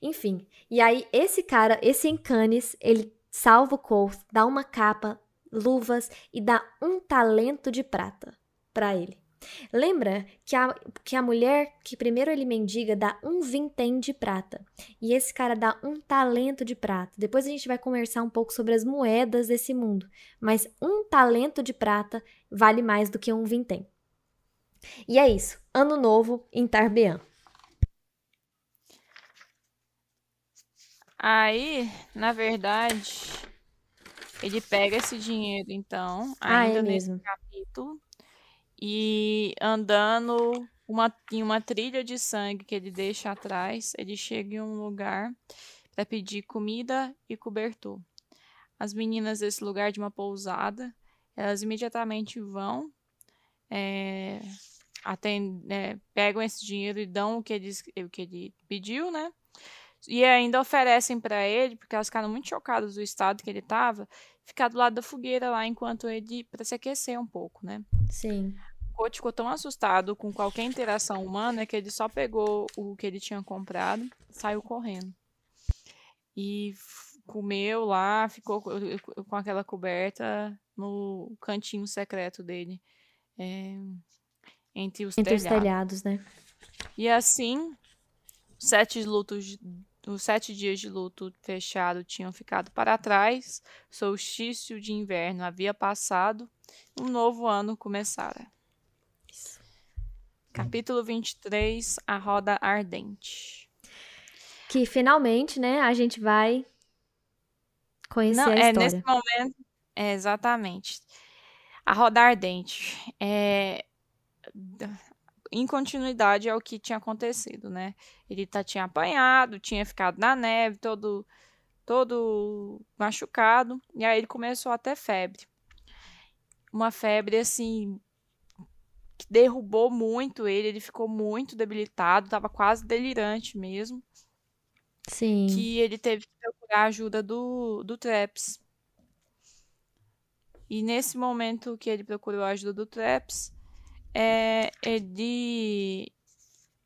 Enfim, e aí esse cara, esse Encanes, ele salva o Colt, dá uma capa, luvas e dá um talento de prata para ele. Lembra que a, que a mulher que primeiro ele mendiga dá um vintém de prata e esse cara dá um talento de prata. Depois a gente vai conversar um pouco sobre as moedas desse mundo, mas um talento de prata vale mais do que um vintém. E é isso. Ano novo em Tarbean. Aí, na verdade, ele pega esse dinheiro, então, Ah, é ainda nesse mesmo. capítulo, e andando uma, em uma trilha de sangue que ele deixa atrás, ele chega em um lugar para pedir comida e cobertor. As meninas desse lugar de uma pousada, elas imediatamente vão, é, atend- é, pegam esse dinheiro e dão o que ele, o que ele pediu, né? E ainda oferecem para ele, porque elas ficaram muito chocadas do estado que ele estava, ficar do lado da fogueira lá enquanto ele para se aquecer um pouco, né? Sim. O Coach ficou tão assustado com qualquer interação humana que ele só pegou o que ele tinha comprado, saiu correndo. E comeu lá, ficou co- com aquela coberta no cantinho secreto dele, é, entre os Entre os telhados. telhados, né? E assim, os sete lutos, os sete dias de luto fechado tinham ficado para trás, solstício de inverno havia passado, um novo ano começara. Capítulo 23, A Roda Ardente. Que finalmente, né, a gente vai conhecer Não, a é história. nesse momento, é exatamente. A Roda Ardente é em continuidade ao que tinha acontecido, né? Ele tá, tinha apanhado, tinha ficado na neve, todo, todo machucado, e aí ele começou a ter febre. Uma febre, assim, que derrubou muito ele, ele ficou muito debilitado, tava quase delirante mesmo, Sim. que ele teve que procurar a ajuda do, do Traps. E nesse momento que ele procurou a ajuda do Traps, é, ele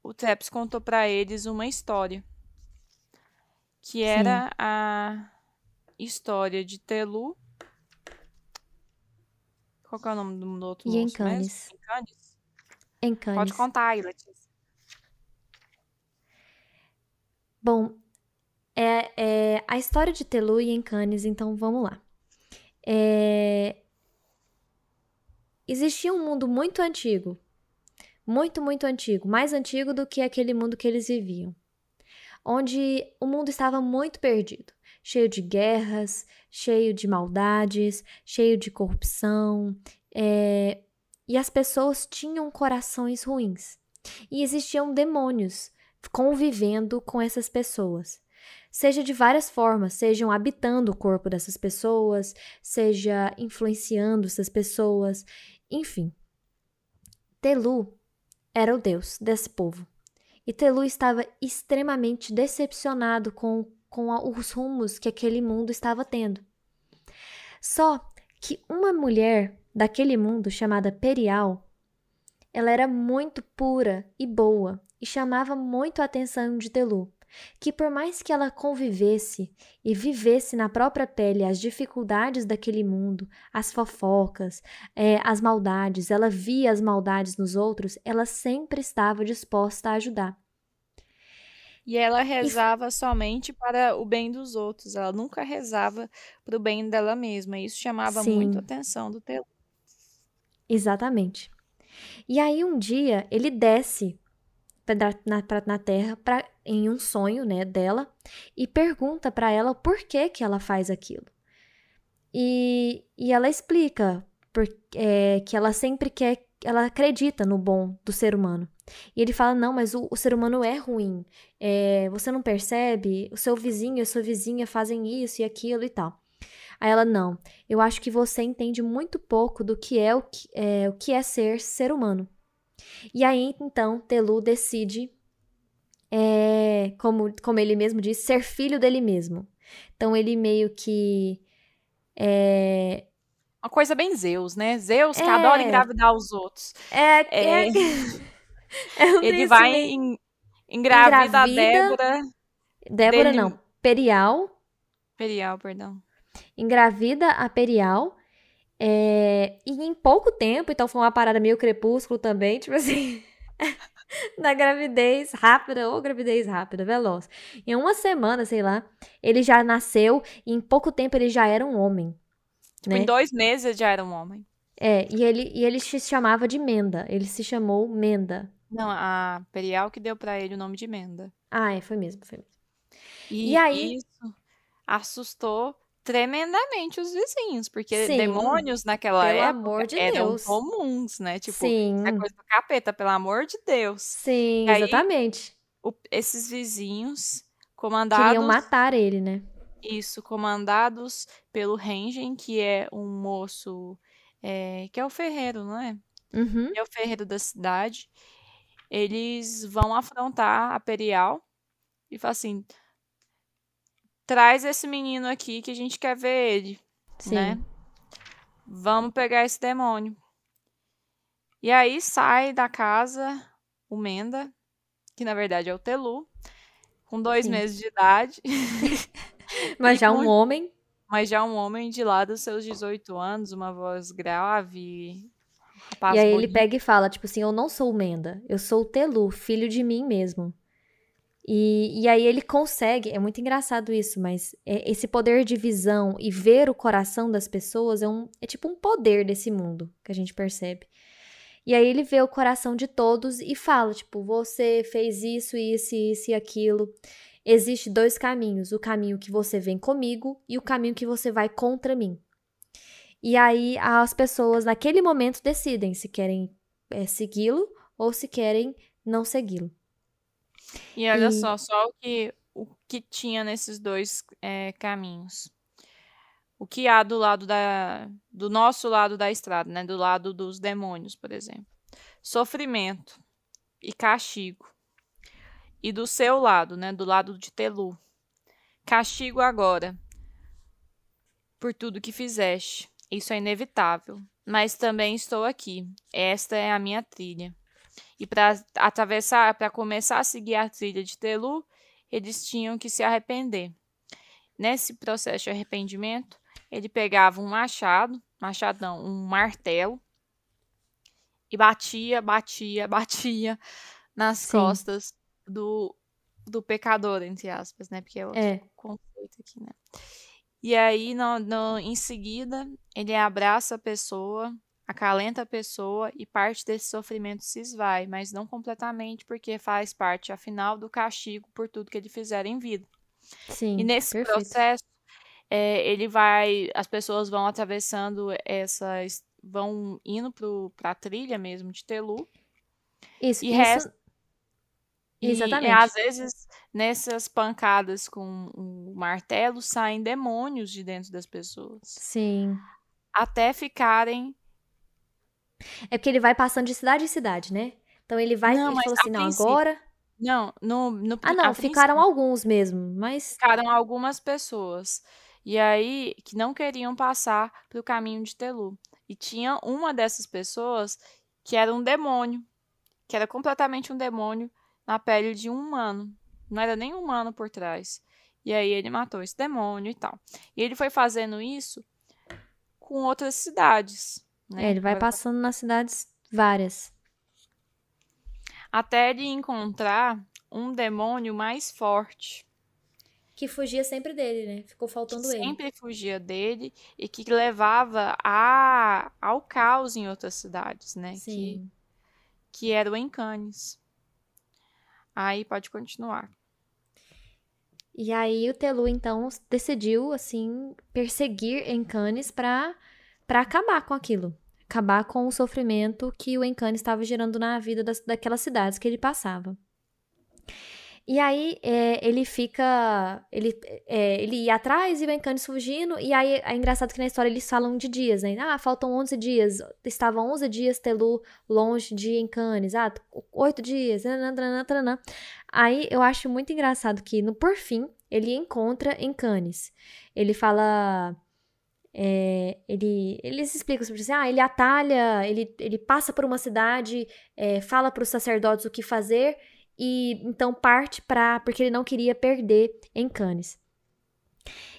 o Traps contou para eles uma história que era a história de Telu qual é o nome do do outro moço mesmo? Encanes. Encanes? Encanes. Pode contar aí, Letícia. Bom, é, é a história de Telu e Encanes, então vamos lá. É, Existia um mundo muito antigo, muito, muito antigo, mais antigo do que aquele mundo que eles viviam, onde o mundo estava muito perdido, cheio de guerras, cheio de maldades, cheio de corrupção, é, e as pessoas tinham corações ruins. E existiam demônios convivendo com essas pessoas. Seja de várias formas, sejam habitando o corpo dessas pessoas, seja influenciando essas pessoas, enfim. Telu era o deus desse povo. E Telu estava extremamente decepcionado com, com a, os rumos que aquele mundo estava tendo. Só que uma mulher daquele mundo chamada Perial, ela era muito pura e boa e chamava muito a atenção de Telu que por mais que ela convivesse e vivesse na própria pele as dificuldades daquele mundo, as fofocas, é, as maldades, ela via as maldades nos outros, ela sempre estava disposta a ajudar. E ela rezava somente para o bem dos outros, ela nunca rezava para o bem dela mesma. Isso chamava Sim. muito a atenção do Teu. Exatamente. E aí um dia ele desce na, na terra pra, em um sonho né, dela e pergunta para ela por que, que ela faz aquilo. E, e ela explica por, é, que ela sempre quer, ela acredita no bom do ser humano. E ele fala: não, mas o, o ser humano é ruim. É, você não percebe? O seu vizinho e a sua vizinha fazem isso e aquilo e tal. Aí ela: não, eu acho que você entende muito pouco do que é o que é, o que é ser ser humano. E aí, então, Telu decide, é, como, como ele mesmo diz, ser filho dele mesmo. Então, ele meio que. É... Uma coisa bem Zeus, né? Zeus que é... adora engravidar os outros. É. é... é <laughs> ele vai em, engravida, a Débora. Débora dele... não, Perial. Perial, perdão. Engravida a Perial é, e em pouco tempo, então foi uma parada meio crepúsculo também, <laughs> tipo assim. na gravidez rápida ou gravidez rápida, veloz. Em uma semana, sei lá, ele já nasceu e em pouco tempo ele já era um homem. Tipo, né? em dois meses ele já era um homem. É, e ele, e ele se chamava de Menda. Ele se chamou Menda. Não, a Perial que deu para ele o nome de Menda. Ah, é, foi mesmo, foi mesmo. E, e aí. Isso assustou tremendamente os vizinhos, porque Sim, demônios naquela pelo época amor de eram Deus. comuns, né? Tipo, Sim. é coisa do capeta, pelo amor de Deus. Sim, aí, exatamente. O, esses vizinhos comandados queriam matar ele, né? Isso, comandados pelo Rengen, que é um moço é, que é o ferreiro, não é? Uhum. É o ferreiro da cidade. Eles vão afrontar a Perial e falam assim: traz esse menino aqui que a gente quer ver ele, Sim. né? Vamos pegar esse demônio. E aí sai da casa o Menda, que na verdade é o Telu, com dois Sim. meses de idade. <laughs> Mas já um homem. Mas já um homem de lá dos seus 18 anos, uma voz grave. e aí bonito. ele pega e fala, tipo assim, eu não sou o Menda, eu sou o Telu, filho de mim mesmo. E, e aí ele consegue, é muito engraçado isso, mas é, esse poder de visão e ver o coração das pessoas é, um, é tipo um poder desse mundo que a gente percebe. E aí ele vê o coração de todos e fala, tipo, você fez isso, isso, isso e aquilo. Existem dois caminhos, o caminho que você vem comigo e o caminho que você vai contra mim. E aí as pessoas naquele momento decidem se querem é, segui-lo ou se querem não segui-lo. E olha e... só, só o que, o que tinha nesses dois é, caminhos. O que há do lado da. do nosso lado da estrada, né? Do lado dos demônios, por exemplo. Sofrimento e castigo. E do seu lado, né? Do lado de Telu. Castigo agora. Por tudo que fizeste. Isso é inevitável. Mas também estou aqui. Esta é a minha trilha. E para atravessar, para começar a seguir a trilha de Telu, eles tinham que se arrepender. Nesse processo de arrependimento, ele pegava um machado, machado não, um martelo, e batia, batia, <laughs> batia nas Sim. costas do, do pecador, entre aspas, né? Porque é outro é. conceito aqui, né? E aí, no, no, em seguida, ele abraça a pessoa acalenta a pessoa e parte desse sofrimento se esvai, mas não completamente, porque faz parte, afinal, do castigo por tudo que ele fizer em vida. Sim, e nesse perfeito. processo, é, ele vai, as pessoas vão atravessando essas, vão indo para a trilha mesmo de Telu. Isso, e isso... Resta, Exatamente. E, às vezes, nessas pancadas com o martelo, saem demônios de dentro das pessoas. Sim. Até ficarem é porque ele vai passando de cidade em cidade, né? Então ele vai não, e fala assim, não, agora... Não, no, no Ah, não, ficaram alguns mesmo, mas. Ficaram algumas pessoas. E aí, que não queriam passar para o caminho de Telu. E tinha uma dessas pessoas que era um demônio, que era completamente um demônio na pele de um humano. Não era nem humano por trás. E aí ele matou esse demônio e tal. E ele foi fazendo isso com outras cidades. Né? É, ele vai passando nas cidades várias. Até ele encontrar um demônio mais forte. Que fugia sempre dele, né? Ficou faltando que ele. Sempre fugia dele e que levava a, ao caos em outras cidades, né? Sim. Que, que era o Encanes. Aí pode continuar. E aí o Telu, então, decidiu, assim, perseguir Encanes para para acabar com aquilo. Acabar com o sofrimento que o Encanes estava gerando na vida das, daquelas cidades que ele passava. E aí é, ele fica. Ele, é, ele ia atrás e o Encanes fugindo. E aí é engraçado que na história eles falam de dias, né? Ah, faltam 11 dias. Estavam 11 dias Telu longe de Encanes. Ah, 8 dias. Aí eu acho muito engraçado que, no por fim, ele encontra Encanes. Ele fala. É, ele, eles explicam sobre assim, ah, ele atalha, ele, ele passa por uma cidade, é, fala para os sacerdotes o que fazer e então parte para porque ele não queria perder em Cannes.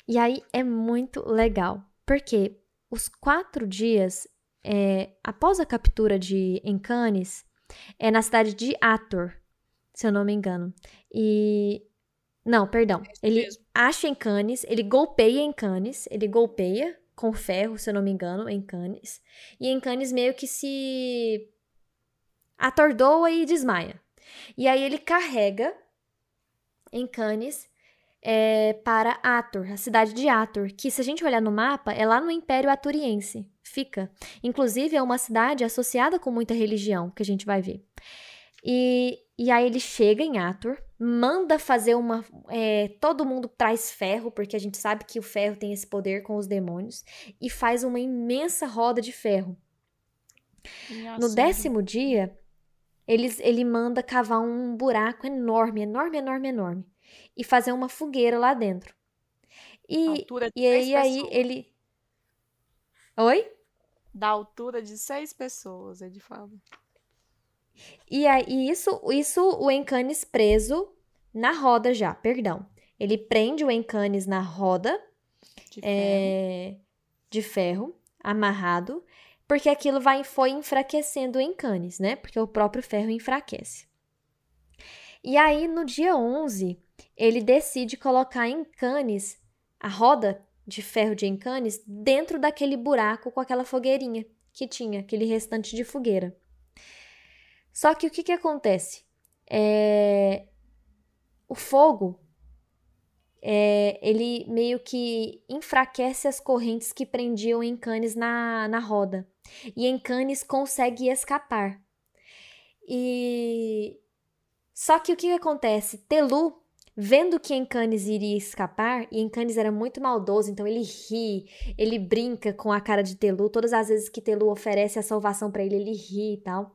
E aí é muito legal, porque os quatro dias é, após a captura de Encanes é na cidade de Ator, se eu não me engano. E não, perdão, ele acha Encanes, ele golpeia Encanes, ele golpeia com ferro, se eu não me engano, em Cannes. E em Cannes meio que se atordoa e desmaia. E aí ele carrega em Cannes é, para Ator, a cidade de Ator, que se a gente olhar no mapa, é lá no Império Aturiense. Fica. Inclusive, é uma cidade associada com muita religião, que a gente vai ver. E, e aí ele chega em Ator, manda fazer uma. É, todo mundo traz ferro, porque a gente sabe que o ferro tem esse poder com os demônios, e faz uma imensa roda de ferro. Nossa. No décimo dia, eles, ele manda cavar um buraco enorme, enorme, enorme, enorme, e fazer uma fogueira lá dentro. E, e aí, aí ele. Oi? Da altura de seis pessoas, ele fala. E aí, isso, isso o Encanes preso na roda já, perdão. Ele prende o Encanes na roda de ferro, é, de ferro amarrado, porque aquilo vai, foi enfraquecendo o Encanes, né? Porque o próprio ferro enfraquece. E aí, no dia 11, ele decide colocar Encanes, a roda de ferro de Encanes, dentro daquele buraco com aquela fogueirinha que tinha, aquele restante de fogueira. Só que o que, que acontece? É... O fogo, é... ele meio que enfraquece as correntes que prendiam Encanes na, na roda. E Encanes consegue escapar. E só que o que, que acontece? Telu, vendo que Encanes iria escapar, e Encanes era muito maldoso, então ele ri, ele brinca com a cara de Telu. Todas as vezes que Telu oferece a salvação para ele, ele ri e tal.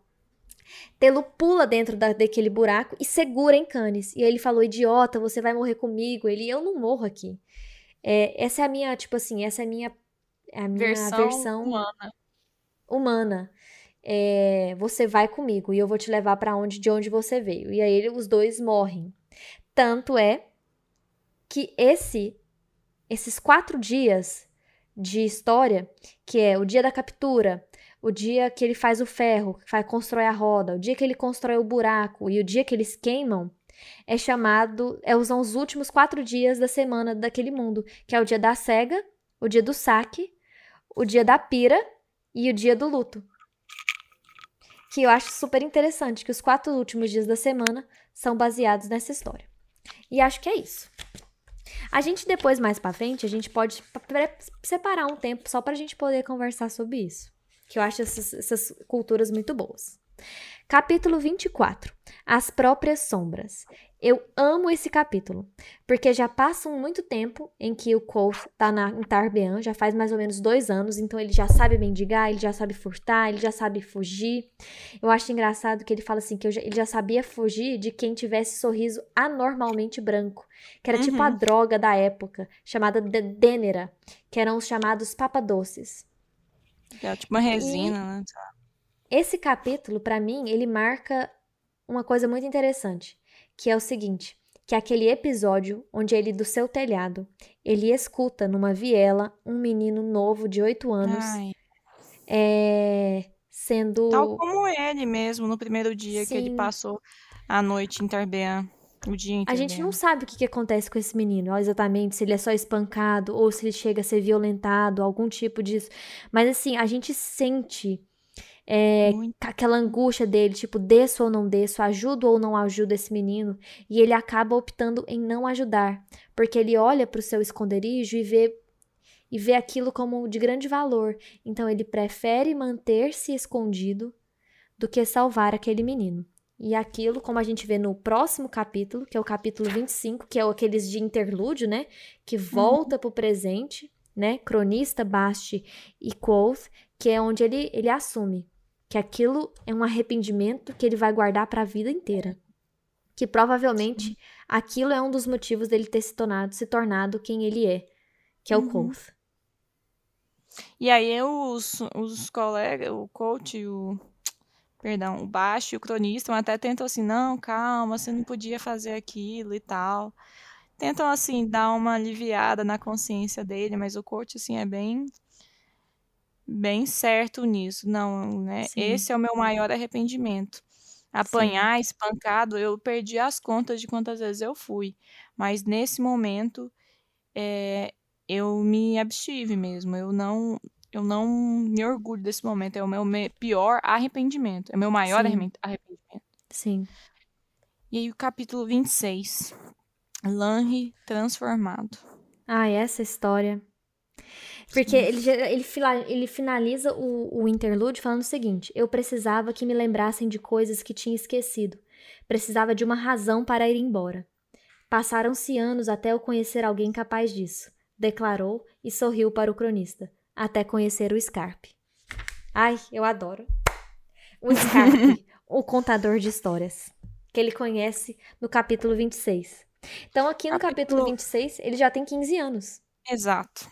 Telo pula dentro da, daquele buraco e segura em Canes. E aí ele falou: idiota, você vai morrer comigo. Ele, eu não morro aqui. É, essa é a minha, tipo assim, essa é a minha, a minha versão, versão humana. humana. É, você vai comigo e eu vou te levar para onde de onde você veio. E aí os dois morrem. Tanto é que esse, esses quatro dias de história, que é o dia da captura, o dia que ele faz o ferro, vai constrói a roda, o dia que ele constrói o buraco e o dia que eles queimam, é chamado, é, são os últimos quatro dias da semana daquele mundo, que é o dia da cega, o dia do saque, o dia da pira e o dia do luto. Que eu acho super interessante, que os quatro últimos dias da semana são baseados nessa história. E acho que é isso. A gente depois, mais pra frente, a gente pode separar um tempo só pra gente poder conversar sobre isso que eu acho essas, essas culturas muito boas. Capítulo 24. As próprias sombras. Eu amo esse capítulo, porque já passa muito tempo em que o Koth tá na, em Tarbean, já faz mais ou menos dois anos, então ele já sabe mendigar, ele já sabe furtar, ele já sabe fugir. Eu acho engraçado que ele fala assim, que já, ele já sabia fugir de quem tivesse sorriso anormalmente branco, que era uhum. tipo a uhum. droga da época, chamada Dênera, que eram os chamados papadoces. É tipo uma resina, e né? Esse capítulo, para mim, ele marca uma coisa muito interessante que é o seguinte, que é aquele episódio onde ele do seu telhado, ele escuta numa viela um menino novo de 8 anos é, sendo tal como ele mesmo no primeiro dia Sim. que ele passou a noite em Tarbean. O dia a gente não sabe o que, que acontece com esse menino, exatamente, se ele é só espancado ou se ele chega a ser violentado, algum tipo disso. Mas assim, a gente sente é, aquela angústia dele, tipo, desço ou não desço, ajudo ou não ajudo esse menino, e ele acaba optando em não ajudar, porque ele olha para o seu esconderijo e vê e vê aquilo como de grande valor. Então ele prefere manter-se escondido do que salvar aquele menino. E aquilo, como a gente vê no próximo capítulo, que é o capítulo 25, que é aqueles de interlúdio, né? Que uhum. volta uhum. para o presente, né? Cronista, Basti e Quoth, que é onde ele, ele assume que aquilo é um arrependimento que ele vai guardar para a vida inteira. Que provavelmente aquilo é um dos motivos dele ter se tornado, se tornado quem ele é, que é o uhum. Koth. E aí os, os colegas, o coach, o perdão, o baixo e o cronista até tentam assim, não, calma, você não podia fazer aquilo e tal. Tentam assim dar uma aliviada na consciência dele, mas o coach assim é bem bem certo nisso. Não, né? Sim. Esse é o meu maior arrependimento. Apanhar, Sim. espancado, eu perdi as contas de quantas vezes eu fui. Mas nesse momento, é, eu me abstive mesmo. Eu não, eu não me orgulho desse momento. É o meu pior arrependimento. É o meu maior Sim. arrependimento. Sim. E aí, o capítulo 26. Lanry transformado. Ah, essa história porque ele, ele, ele finaliza o, o interlúdio falando o seguinte: Eu precisava que me lembrassem de coisas que tinha esquecido. Precisava de uma razão para ir embora. Passaram-se anos até eu conhecer alguém capaz disso, declarou e sorriu para o cronista, até conhecer o Scarpe. Ai, eu adoro. O Scarpe, <laughs> o contador de histórias, que ele conhece no capítulo 26. Então, aqui no capítulo, capítulo 26, ele já tem 15 anos. Exato.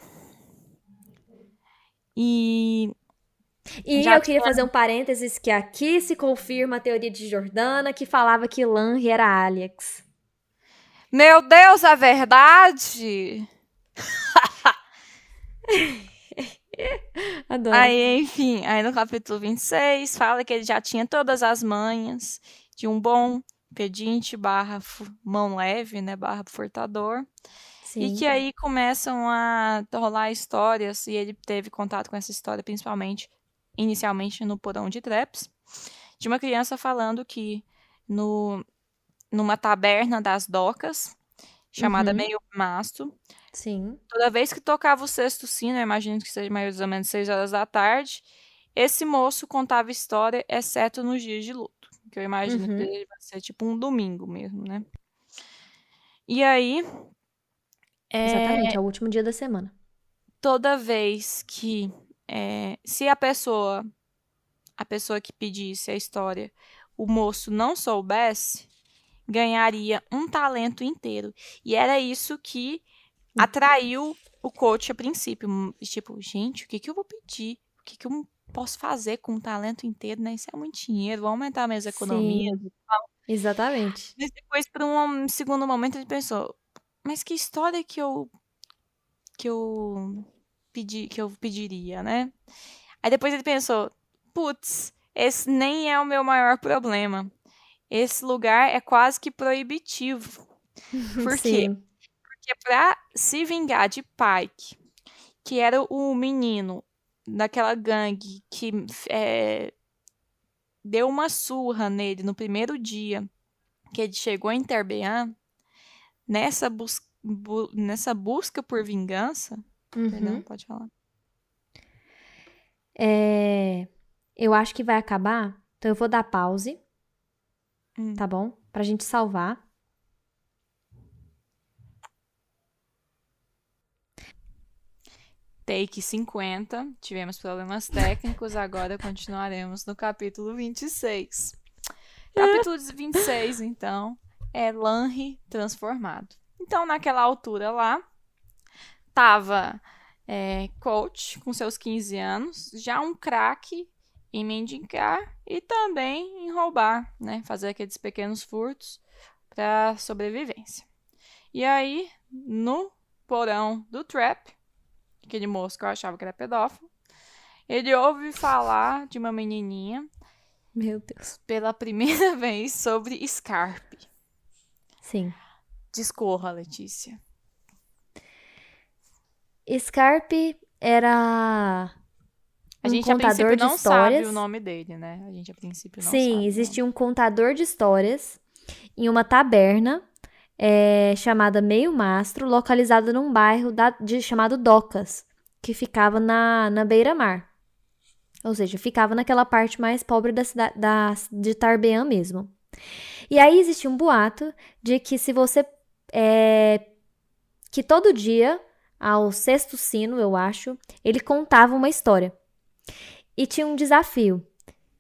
E. E Já eu queria fazer um parênteses que aqui se confirma a teoria de Jordana que falava que Lanri era Alex. Meu Deus, a verdade! <laughs> <laughs> Adoro. Aí, enfim, aí no capítulo 26 fala que ele já tinha todas as manhas de um bom pedinte barra mão leve, né, barra furtador. Sim. E que aí começam a rolar histórias, e ele teve contato com essa história principalmente, inicialmente no porão de Treps, de uma criança falando que no, numa taberna das docas, chamada uhum. Meio Masto, Sim. toda vez que tocava o sexto sino, eu imagino que seja mais ou menos seis horas da tarde, esse moço contava história, exceto nos dias de luto, que eu imagino uhum. que vai ser tipo um domingo mesmo, né? E aí, é, Exatamente, é o último dia da semana. Toda vez que. É, se a pessoa. A pessoa que pedisse a história, o moço não soubesse, ganharia um talento inteiro. E era isso que atraiu o coach a princípio. Tipo, gente, o que, que eu vou pedir? O que, que eu posso fazer com um talento inteiro, né? Isso é muito dinheiro, vou aumentar minhas economias Sim. Exatamente. Mas depois, por um segundo momento, ele pensou: mas que história que eu que eu pedi que eu pediria, né? Aí depois ele pensou, putz, esse nem é o meu maior problema. Esse lugar é quase que proibitivo. <laughs> Por quê? Porque para se vingar de Pike, que era o menino daquela gangue que é, deu uma surra nele no primeiro dia que ele chegou em Terbean, nessa, bus bu nessa busca por vingança. Uhum. Perdão, pode falar. É, eu acho que vai acabar. Então eu vou dar pause hum. tá bom? Pra gente salvar. Take 50, tivemos problemas técnicos, agora continuaremos no capítulo 26. Capítulo 26, então, é Lanry transformado. Então, naquela altura lá, tava é, coach com seus 15 anos, já um craque em mendigar e também em roubar, né? Fazer aqueles pequenos furtos para sobrevivência. E aí, no porão do trap, aquele moço que eu achava que era pedófilo, ele ouve falar de uma menininha. Meu Deus. Pela primeira <laughs> vez sobre Scarpe. Sim. Discorra, Letícia. Scarpe era a um gente contador a de não histórias. sabe o nome dele, né? A gente a princípio não Sim, sabe. existia um contador de histórias em uma taberna é, chamada Meio Mastro, localizada num bairro da, de, chamado Docas, que ficava na, na beira-mar. Ou seja, ficava naquela parte mais pobre da cidade da, de Tarbean mesmo. E aí existia um boato de que se você. É, que todo dia, ao sexto sino, eu acho, ele contava uma história. E tinha um desafio: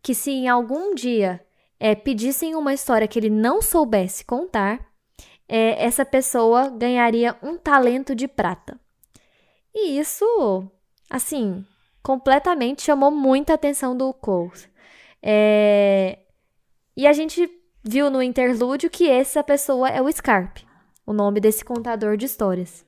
que se em algum dia é, pedissem uma história que ele não soubesse contar, é, essa pessoa ganharia um talento de prata. E isso, assim, completamente chamou muita atenção do Cole. É, e a gente viu no interlúdio que essa pessoa é o Scarpe, o nome desse contador de histórias.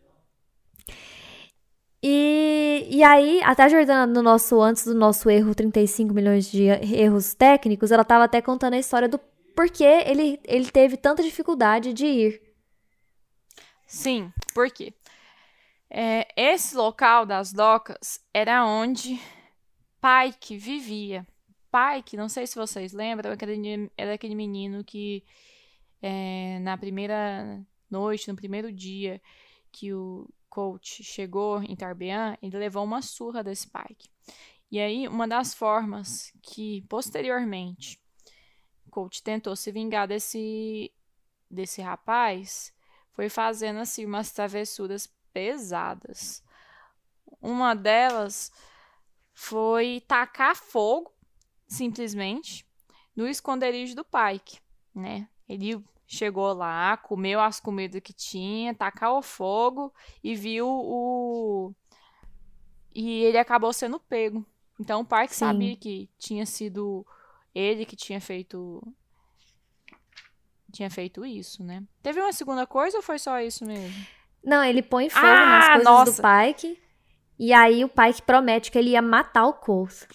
E, e aí, até a Jordana, no nosso, antes do nosso erro, 35 milhões de erros técnicos, ela estava até contando a história do porquê ele, ele teve tanta dificuldade de ir. Sim, por quê? É, esse local das docas era onde Pike vivia. Pike, não sei se vocês lembram, era aquele menino que é, na primeira noite, no primeiro dia que o coach chegou em Tarbean, ele levou uma surra desse Pike. E aí, uma das formas que posteriormente coach tentou se vingar desse, desse rapaz foi fazendo assim umas travessuras pesadas. Uma delas foi tacar fogo, simplesmente, no esconderijo do Pike, né? Ele chegou lá, comeu as comidas que tinha, tacou o fogo e viu o. E ele acabou sendo pego. Então o Pike Sim. sabia que tinha sido ele que tinha feito. Tinha feito isso, né? Teve uma segunda coisa ou foi só isso mesmo? Não, ele põe fogo Ah, nas coisas nossa. do Pike. E aí o Pike promete que ele ia matar o Coles.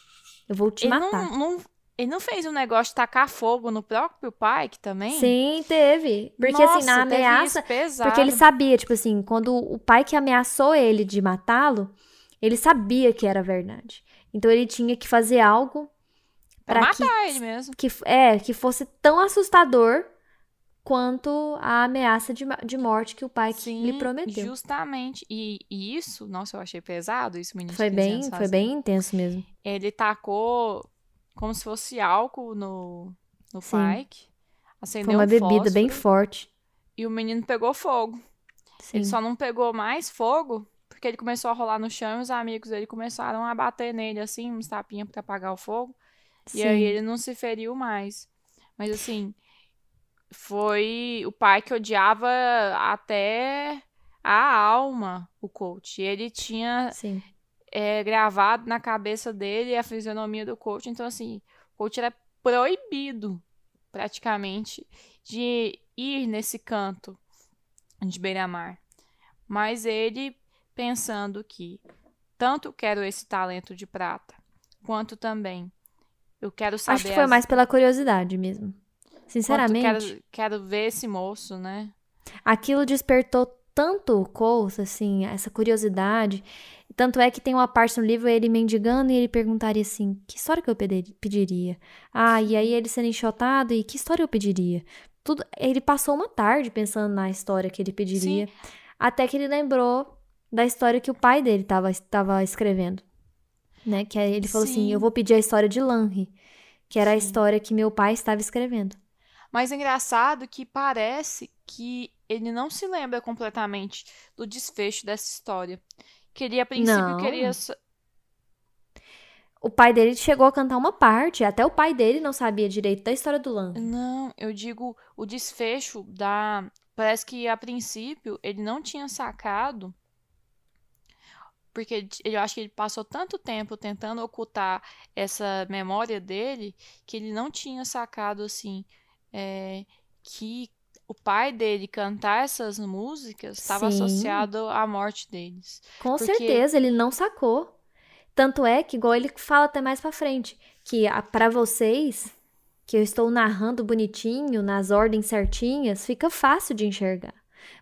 Eu vou te Ele matar. não, não- ele não fez um negócio de tacar fogo no próprio Pike também? Sim, teve. Porque Nossa, assim, na ameaça. Porque ele sabia, tipo assim, quando o Pike ameaçou ele de matá-lo, ele sabia que era verdade. Então ele tinha que fazer algo Pra para que, matar ele mesmo. que é que fosse tão assustador quanto a ameaça de, de morte que o Pike Sim, lhe prometeu. justamente. E, e isso, nossa, eu achei pesado isso, menino. Foi 15 bem, foi bem intenso mesmo. Ele tacou como se fosse álcool no, no Sim. Pike. Acendeu Foi uma um bebida bem forte. E o menino pegou fogo. Sim. Ele só não pegou mais fogo porque ele começou a rolar no chão e os amigos dele começaram a bater nele, assim, uns tapinhas pra apagar o fogo. E aí Sim. ele não se feriu mais. Mas assim, foi o pai que odiava até a alma o coach. Ele tinha Sim. É, gravado na cabeça dele a fisionomia do coach. Então, assim, o coach era proibido, praticamente, de ir nesse canto de beira-mar. Mas ele, pensando que tanto quero esse talento de prata, quanto também eu quero saber. Acho que foi as- mais pela curiosidade mesmo. Sinceramente, Quero, quero ver esse moço, né? aquilo despertou tanto o Coles, assim, essa curiosidade. Tanto é que tem uma parte no livro ele mendigando e ele perguntaria assim: que história que eu pedi- pediria? Ah, e aí ele sendo enxotado e que história eu pediria? Tudo, ele passou uma tarde pensando na história que ele pediria, até que ele lembrou da história que o pai dele estava escrevendo. Né? Que aí ele falou assim: Sim. eu vou pedir a história de Lanry, que era a Sim. história que meu pai estava escrevendo. Mas é engraçado que parece que ele não se lembra completamente do desfecho dessa história. Que ele, a princípio, Não. queria. O pai dele chegou a cantar uma parte, até o pai dele não sabia direito da história do Lan. Não, eu digo o desfecho da. Parece que a princípio ele não tinha sacado. Porque ele- eu acho que ele passou tanto tempo tentando ocultar essa memória dele que ele não tinha sacado assim é, que o pai dele cantar essas músicas estava associado à morte deles. Com Porque- certeza, ele não sacou. Tanto é que, igual ele fala até mais pra frente, que a- pra vocês, que eu estou narrando bonitinho, nas ordens certinhas, fica fácil de enxergar.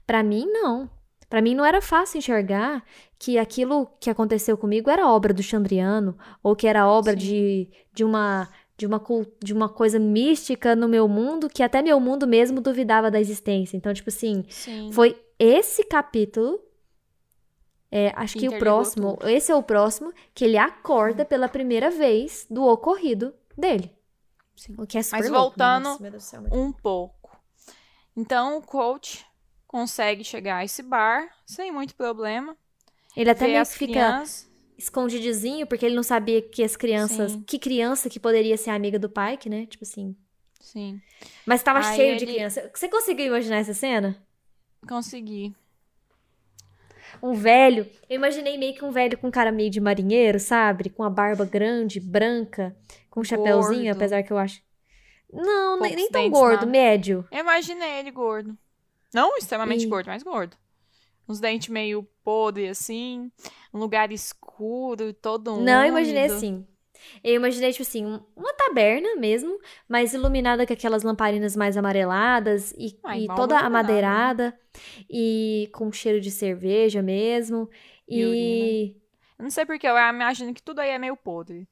Pra mim, não. Pra mim não era fácil enxergar que aquilo que aconteceu comigo era obra do Chandriano, ou que era obra Sim. de, de uma de uma, de uma coisa mística no meu mundo, que até meu mundo mesmo duvidava da existência. Então, tipo assim, Sim. foi esse capítulo. é, acho que o próximo, esse é o próximo, que ele acorda pela primeira vez do ocorrido dele. Sim. O que é super Mas louco, né? voltando Nossa, céu, um pouco. Então o coach consegue chegar a esse bar sem muito problema. Ele até meio que fica crianças. Escondidizinho, porque ele não sabia que as crianças. Sim. Que criança que poderia ser amiga do Pike, né? Tipo assim. Sim, Mas tava Aí cheio de ele- criança. Você conseguiu imaginar essa cena? consegui. Um velho. Eu imaginei meio que um velho com cara meio de marinheiro, sabe? Com a barba grande, branca, com um chapéuzinho, apesar que eu acho. Não, nem, Poucos nem tão gordo, na- médio. Eu imaginei ele gordo. Não extremamente E- gordo, mas gordo. Uns dentes meio podres, assim. Um lugar escuro, todo Não, eu imaginei assim. Eu imaginei, tipo assim, um- uma taberna mesmo, mas iluminada com aquelas lamparinas mais amareladas e, Ah, e toda né? amadeirada e com cheiro de cerveja mesmo. E E. Eu não sei porque, eu imagino que tudo aí é meio podre.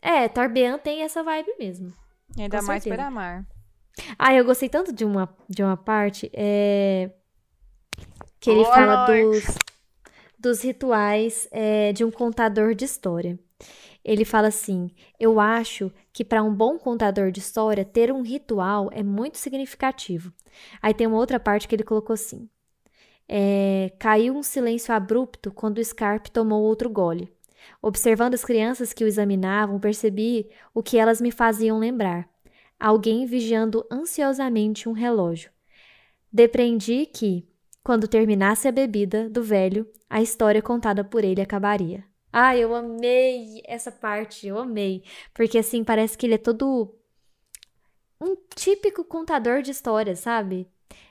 É, Torbean tem essa vibe mesmo. E ainda mais certeza. beira-mar. Ah, eu gostei tanto de uma, de uma parte é, que ele Oi, fala dos, dos rituais é, de um contador de história. Ele fala assim: Eu acho que para um bom contador de história, ter um ritual é muito significativo. Aí tem uma outra parte que ele colocou assim: é, Caiu um silêncio abrupto quando o Scarpe tomou outro gole. Observando as crianças que o examinavam, percebi o que elas me faziam lembrar alguém vigiando ansiosamente um relógio. Depreendi que, quando terminasse a bebida do velho, a história contada por ele acabaria. Ah, eu amei essa parte, eu amei. Porque assim, parece que ele é todo um típico contador de histórias, sabe?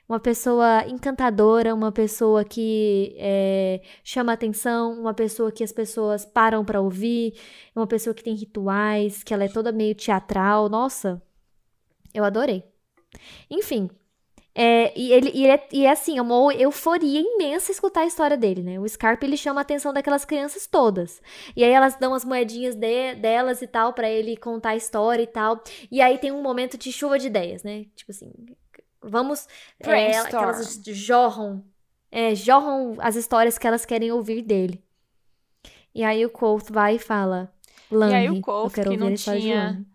Uma pessoa encantadora, uma pessoa que é, chama atenção, uma pessoa que as pessoas param pra ouvir, uma pessoa que tem rituais, que ela é toda meio teatral. Nossa, eu adorei. Enfim. É, e, ele, e, é, e é assim, é uma euforia imensa escutar a história dele, né? O Scarpa, ele chama a atenção daquelas crianças todas. E aí elas dão as moedinhas de- delas e tal, pra ele contar a história e tal. E aí tem um momento de chuva de ideias, né? Tipo assim, vamos... É, aquelas jorram, é, jorram as histórias que elas querem ouvir dele. E aí o Colt vai e fala... Lanry, aí o eu Colt, quero que ouvir não a história de tinha-.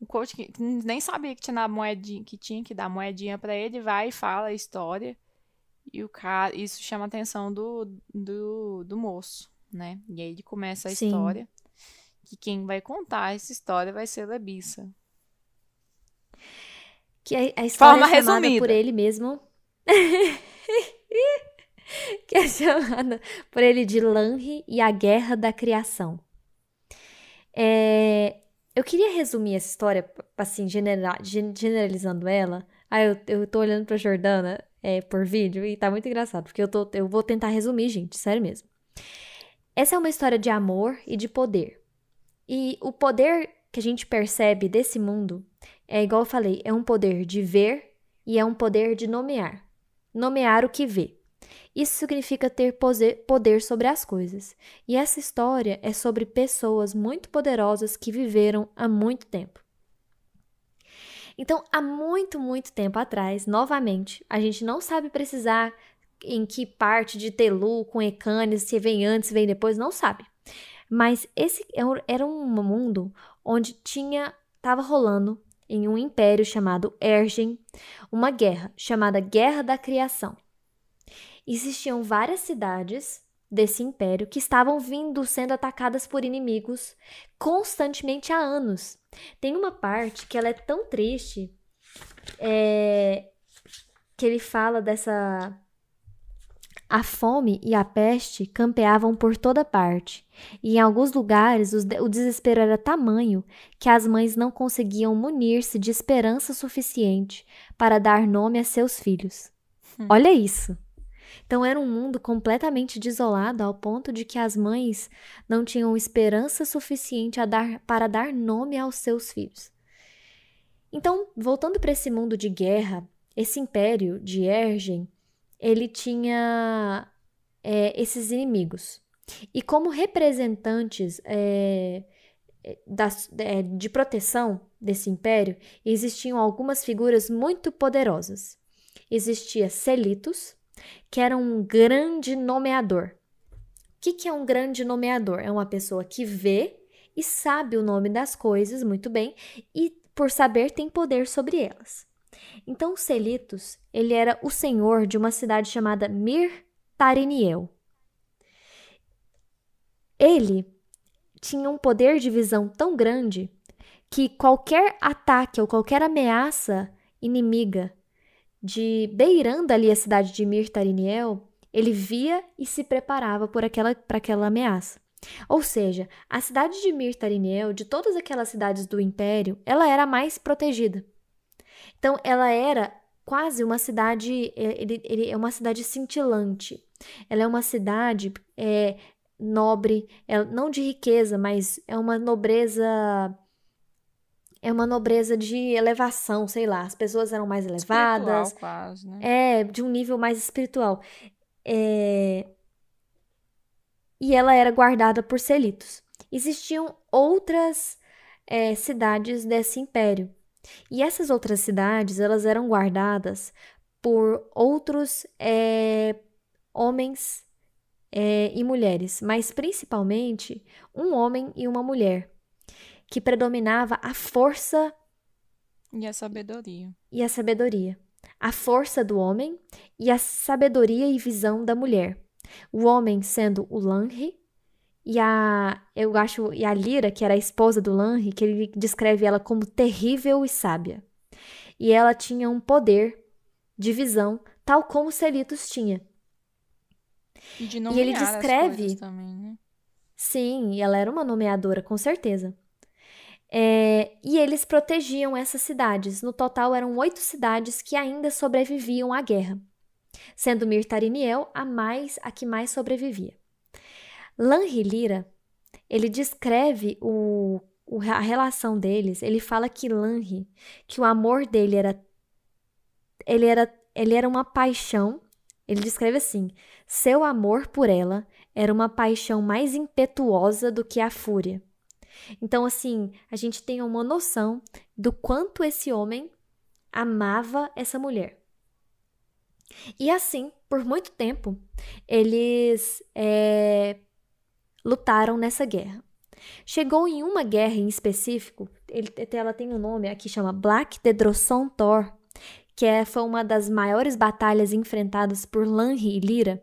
O coach que nem sabia que tinha, dar moedinha, que tinha que dar moedinha pra ele, vai e fala a história. E o cara, isso chama a atenção do, do, do moço, né? E aí ele começa a Sim. história. Que quem vai contar essa história vai ser Lebissa. Que a, a história Forma é chamada resumida. por ele mesmo. <laughs> que é chamada por ele de Lanri e a Guerra da Criação. É, eu queria resumir essa história, assim, genera- gen- generalizando ela. Ah, eu, eu tô olhando pra Jordana é, por vídeo e tá muito engraçado, porque eu, tô, eu vou tentar resumir, gente, sério mesmo. Essa é uma história de amor e de poder. E o poder que a gente percebe desse mundo é igual eu falei, é um poder de ver e é um poder de nomear. Nomear o que vê. Isso significa ter poder sobre as coisas. E essa história é sobre pessoas muito poderosas que viveram há muito tempo. Então, há muito, muito tempo atrás, novamente, a gente não sabe precisar em que parte de Telu com Ecanes, se vem antes, se vem depois, não sabe. Mas esse é era um mundo onde tinha estava rolando em um império chamado Ergen uma guerra chamada Guerra da Criação. Existiam várias cidades desse império que estavam vindo sendo atacadas por inimigos constantemente há anos. Tem uma parte que ela é tão triste é, que ele fala dessa a fome e a peste campeavam por toda parte, e em alguns lugares o desespero era tamanho que as mães não conseguiam munir-se de esperança suficiente para dar nome a seus filhos. Hum. Olha isso! Então era um mundo completamente desolado ao ponto de que as mães não tinham esperança suficiente dar, para dar nome aos seus filhos. Então, voltando para esse mundo de guerra, esse império de Ergen, ele tinha é, esses inimigos. E como representantes é, das, é, de proteção desse império, existiam algumas figuras muito poderosas. Existia Selitos, que era um grande nomeador. O que, que é um grande nomeador? É uma pessoa que vê e sabe o nome das coisas muito bem e, por saber, tem poder sobre elas. Então, Selitos, ele era o senhor de uma cidade chamada Mir Tariniel. Ele tinha um poder de visão tão grande que qualquer ataque ou qualquer ameaça inimiga de beirando ali a cidade de Mir Tariniel, ele via e se preparava por aquela para aquela ameaça. Ou seja, a cidade de Mir Tariniel, de todas aquelas cidades do império, ela era a mais protegida. Então, ela era quase uma cidade, é, ele, ele é uma cidade cintilante. Ela é uma cidade é, nobre, é, não de riqueza, mas é uma nobreza é uma nobreza de elevação, sei lá. As pessoas eram mais elevadas. Espiritual, quase, né? É, de um nível mais espiritual. É... E ela era guardada por selitos. Existiam outras é, cidades desse império. E essas outras cidades, elas eram guardadas por outros é, homens é, e mulheres, mas principalmente um homem e uma mulher, que predominava a força e a sabedoria. E a sabedoria. A força do homem e a sabedoria e visão da mulher. O homem sendo o Lanri e a, eu acho, e a Lira, que era a esposa do Lanri, que ele descreve ela como terrível e sábia. E ela tinha um poder de visão, tal como Celitos tinha. E, de e ele descreve. Também, né? Sim, ela era uma nomeadora, com certeza. É, e eles protegiam essas cidades. No total, eram oito cidades que ainda sobreviviam à guerra, sendo Mirtariniel a mais a que mais sobrevivia. Lanri Lira, ele descreve o, o, a relação deles, ele fala que Lanri, que o amor dele era ele era ele era uma paixão. Ele descreve assim: seu amor por ela era uma paixão mais impetuosa do que a fúria. Então, assim, a gente tem uma noção do quanto esse homem amava essa mulher. E assim, por muito tempo, eles é, lutaram nessa guerra. Chegou em uma guerra em específico, ele, ela tem um nome aqui, chama Black Dedrosson Thor, que é, foi uma das maiores batalhas enfrentadas por Lanri e Lyra,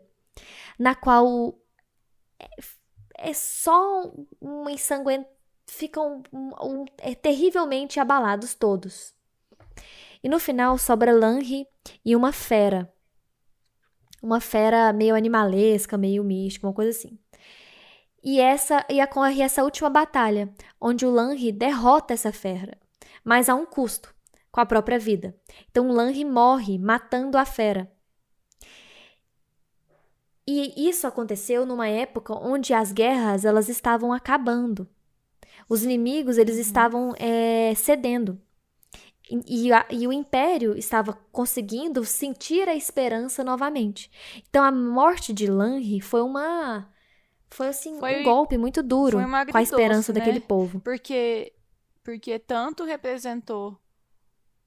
na qual é, é só um ensanguentamento, ficam um, um, é, terrivelmente abalados todos. E no final sobra Lanri e uma fera. Uma fera meio animalesca, meio mística, uma coisa assim. E essa e ocorre essa última batalha, onde o Lanri derrota essa fera, mas a um custo, com a própria vida. Então o Lanri morre matando a fera. E isso aconteceu numa época onde as guerras elas estavam acabando. Os inimigos eles uhum. estavam é, cedendo. E, a, e, o império estava conseguindo sentir a esperança novamente. Então a morte de Lanri foi uma foi assim foi, um golpe muito duro com a esperança né? daquele povo. Porque porque tanto representou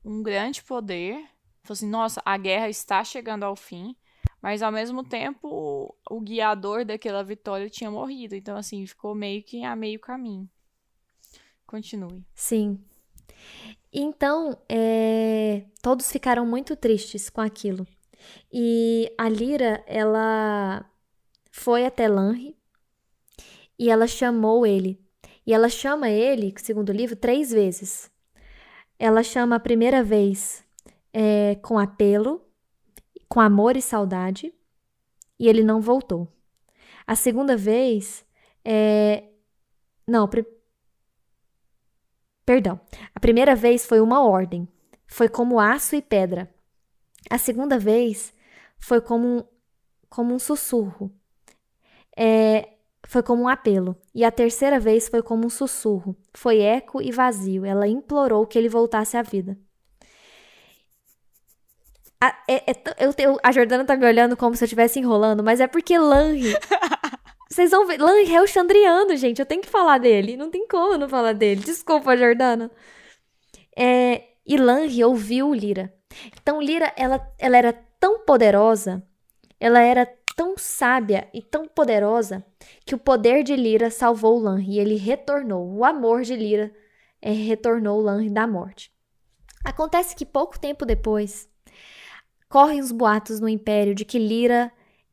um grande poder, falou assim, nossa, a guerra está chegando ao fim, mas ao mesmo tempo o, o guiador daquela vitória tinha morrido, então assim, ficou meio que a meio caminho. Continue. Sim. Então, é, todos ficaram muito tristes com aquilo. E a Lira, ela foi até Lanri e ela chamou ele. E ela chama ele, segundo o livro, três vezes. Ela chama a primeira vez é, com apelo, com amor e saudade, e ele não voltou. A segunda vez, é, não, perdão. A primeira vez foi uma ordem, foi como aço e pedra. A segunda vez foi como um, como um sussurro. É, foi como um apelo. E a terceira vez foi como um sussurro. Foi eco e vazio. Ela implorou que ele voltasse à vida. A, é, é, eu, eu, a Jordana tá me olhando como se eu estivesse enrolando, mas é porque Lanri. <laughs> Vocês vão ver. O Chandriano, gente. Eu tenho que falar dele. Não tem como não falar dele. Desculpa, Jordana. É, e Lanri ouviu Lira. Então, Lira, ela, ela era tão poderosa, ela era tão sábia e tão poderosa que o poder de Lira salvou Lanri e ele retornou. O amor de Lira é, retornou Lanri da morte. Acontece que pouco tempo depois, correm os boatos no Império de que Lira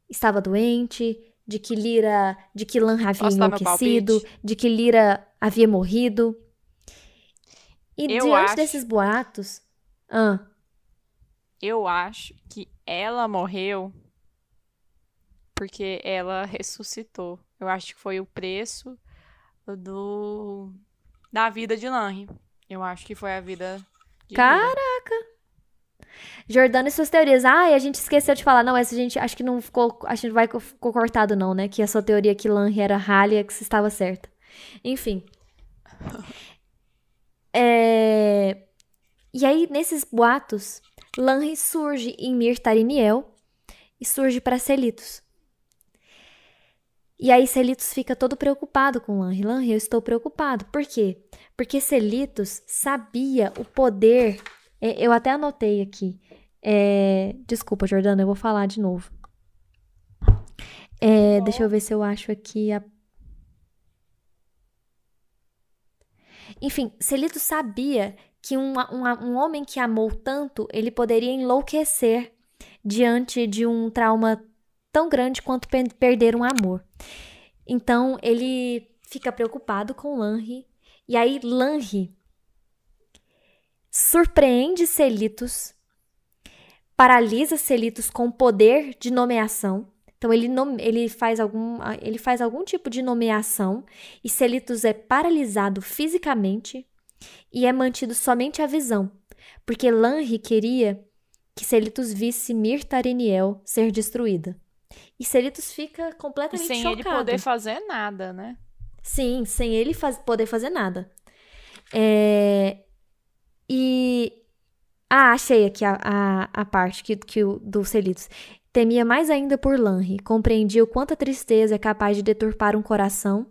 estava doente, de que Lira, de que Lan havia Posso enlouquecido, de que Lira havia morrido. E eu diante acho... desses boatos, ah, eu acho que ela morreu porque ela ressuscitou. Eu acho que foi o preço do da vida de Lanri. Eu acho que foi a vida de Caraca! Vida. Jordana e suas teorias. Ah, e a gente esqueceu de falar. Não, essa gente acho que não ficou. Acho que não vai ficou cortado, não, né? Que a sua teoria que Lanri era Halia, que você estava certa. Enfim. <laughs> É... E aí, nesses boatos, Lanri surge em Mir Tariniel e surge para Celitos. E aí Celitos fica todo preocupado com Lanri. Lanri, eu estou preocupado. Por quê? Porque Celitos sabia o poder. É, eu até anotei aqui. É, desculpa, Jordana, eu vou falar de novo. É, deixa eu ver se eu acho aqui a. Enfim, Celito sabia que um, um, um homem que amou tanto, ele poderia enlouquecer diante de um trauma tão grande quanto perder um amor. Então ele fica preocupado com Lanri. E aí Lanri surpreende Celitos, paralisa Celitos com poder de nomeação. Então ele, ele, faz algum, ele faz algum tipo de nomeação e Celitos é paralisado fisicamente e é mantido somente a visão, porque Lanri queria que Celitos visse Mirtariniel ser destruída. E Celitos fica completamente sem chocado. Sem ele poder fazer nada, né? Sim, sem ele faz, poder fazer nada. É... Achei aqui a, a, a parte que, que o, do Celitos. Temia mais ainda por Lanri, compreendia o quanto a tristeza é capaz de deturpar um coração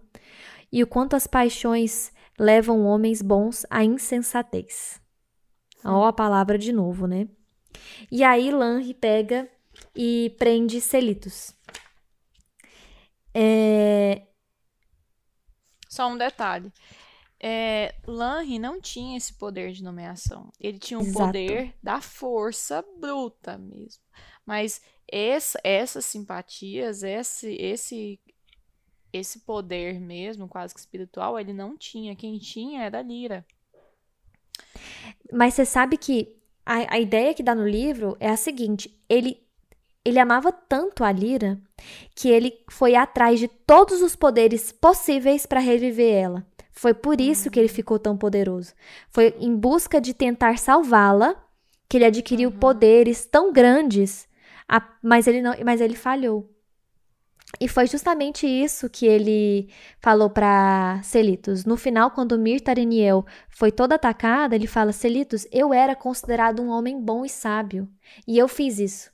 e o quanto as paixões levam homens bons à insensatez. Ó a palavra de novo, né? E aí Lanri pega e prende Celitos. É... Só um detalhe. É, Lanri não tinha esse poder de nomeação. Ele tinha o Exato. poder da força bruta mesmo. Mas essa, essas simpatias, esse, esse, esse poder mesmo, quase que espiritual, ele não tinha. Quem tinha era Lira. Mas você sabe que a, a ideia que dá no livro é a seguinte: ele ele amava tanto a Lira que ele foi atrás de todos os poderes possíveis para reviver ela. Foi por isso que ele ficou tão poderoso. Foi em busca de tentar salvá-la que ele adquiriu uhum. poderes tão grandes, mas ele não, mas ele falhou. E foi justamente isso que ele falou para Celitos. No final, quando Mirtareniel foi toda atacada, ele fala: Celitos, eu era considerado um homem bom e sábio, e eu fiz isso.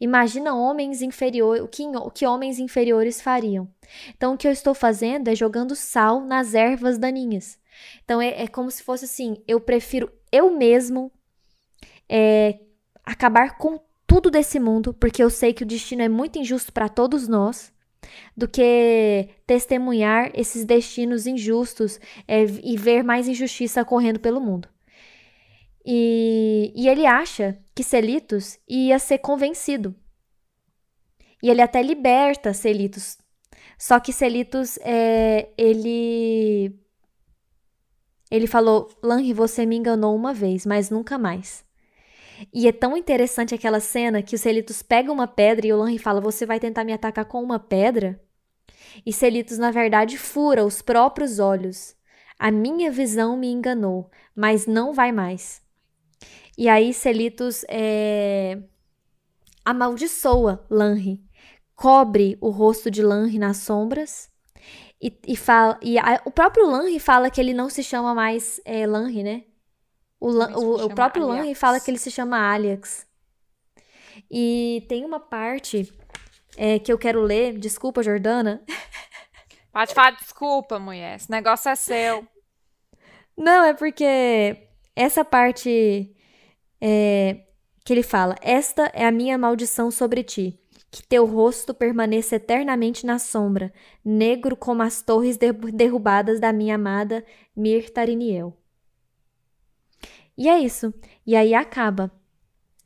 Imagina homens inferiores, o que, o que homens inferiores fariam. Então, o que eu estou fazendo é jogando sal nas ervas daninhas. Então, é, é como se fosse assim: eu prefiro eu mesmo é, acabar com tudo desse mundo, porque eu sei que o destino é muito injusto para todos nós, do que testemunhar esses destinos injustos é, e ver mais injustiça correndo pelo mundo. E, e ele acha que Celitos ia ser convencido. E ele até liberta Celitos. Só que Celitos, é, ele. Ele falou: Lanri, você me enganou uma vez, mas nunca mais. E é tão interessante aquela cena que o Celitos pega uma pedra e o Lanri fala: Você vai tentar me atacar com uma pedra? E Celitos, na verdade, fura os próprios olhos. A minha visão me enganou, mas não vai mais. E aí Celitos é... amaldiçoa Lanri, cobre o rosto de Lanri nas sombras e, e fala e a, o próprio Lanri fala que ele não se chama mais é, Lanri, né? O, o, o próprio Lanri fala que ele se chama Aliax. E tem uma parte é, que eu quero ler, desculpa, Jordana. <laughs> Pode falar desculpa, mulher. Esse negócio é seu. Não, é porque essa parte é, que ele fala: Esta é a minha maldição sobre ti, que teu rosto permaneça eternamente na sombra, negro como as torres derrubadas da minha amada Mirtariniel. E é isso. E aí acaba.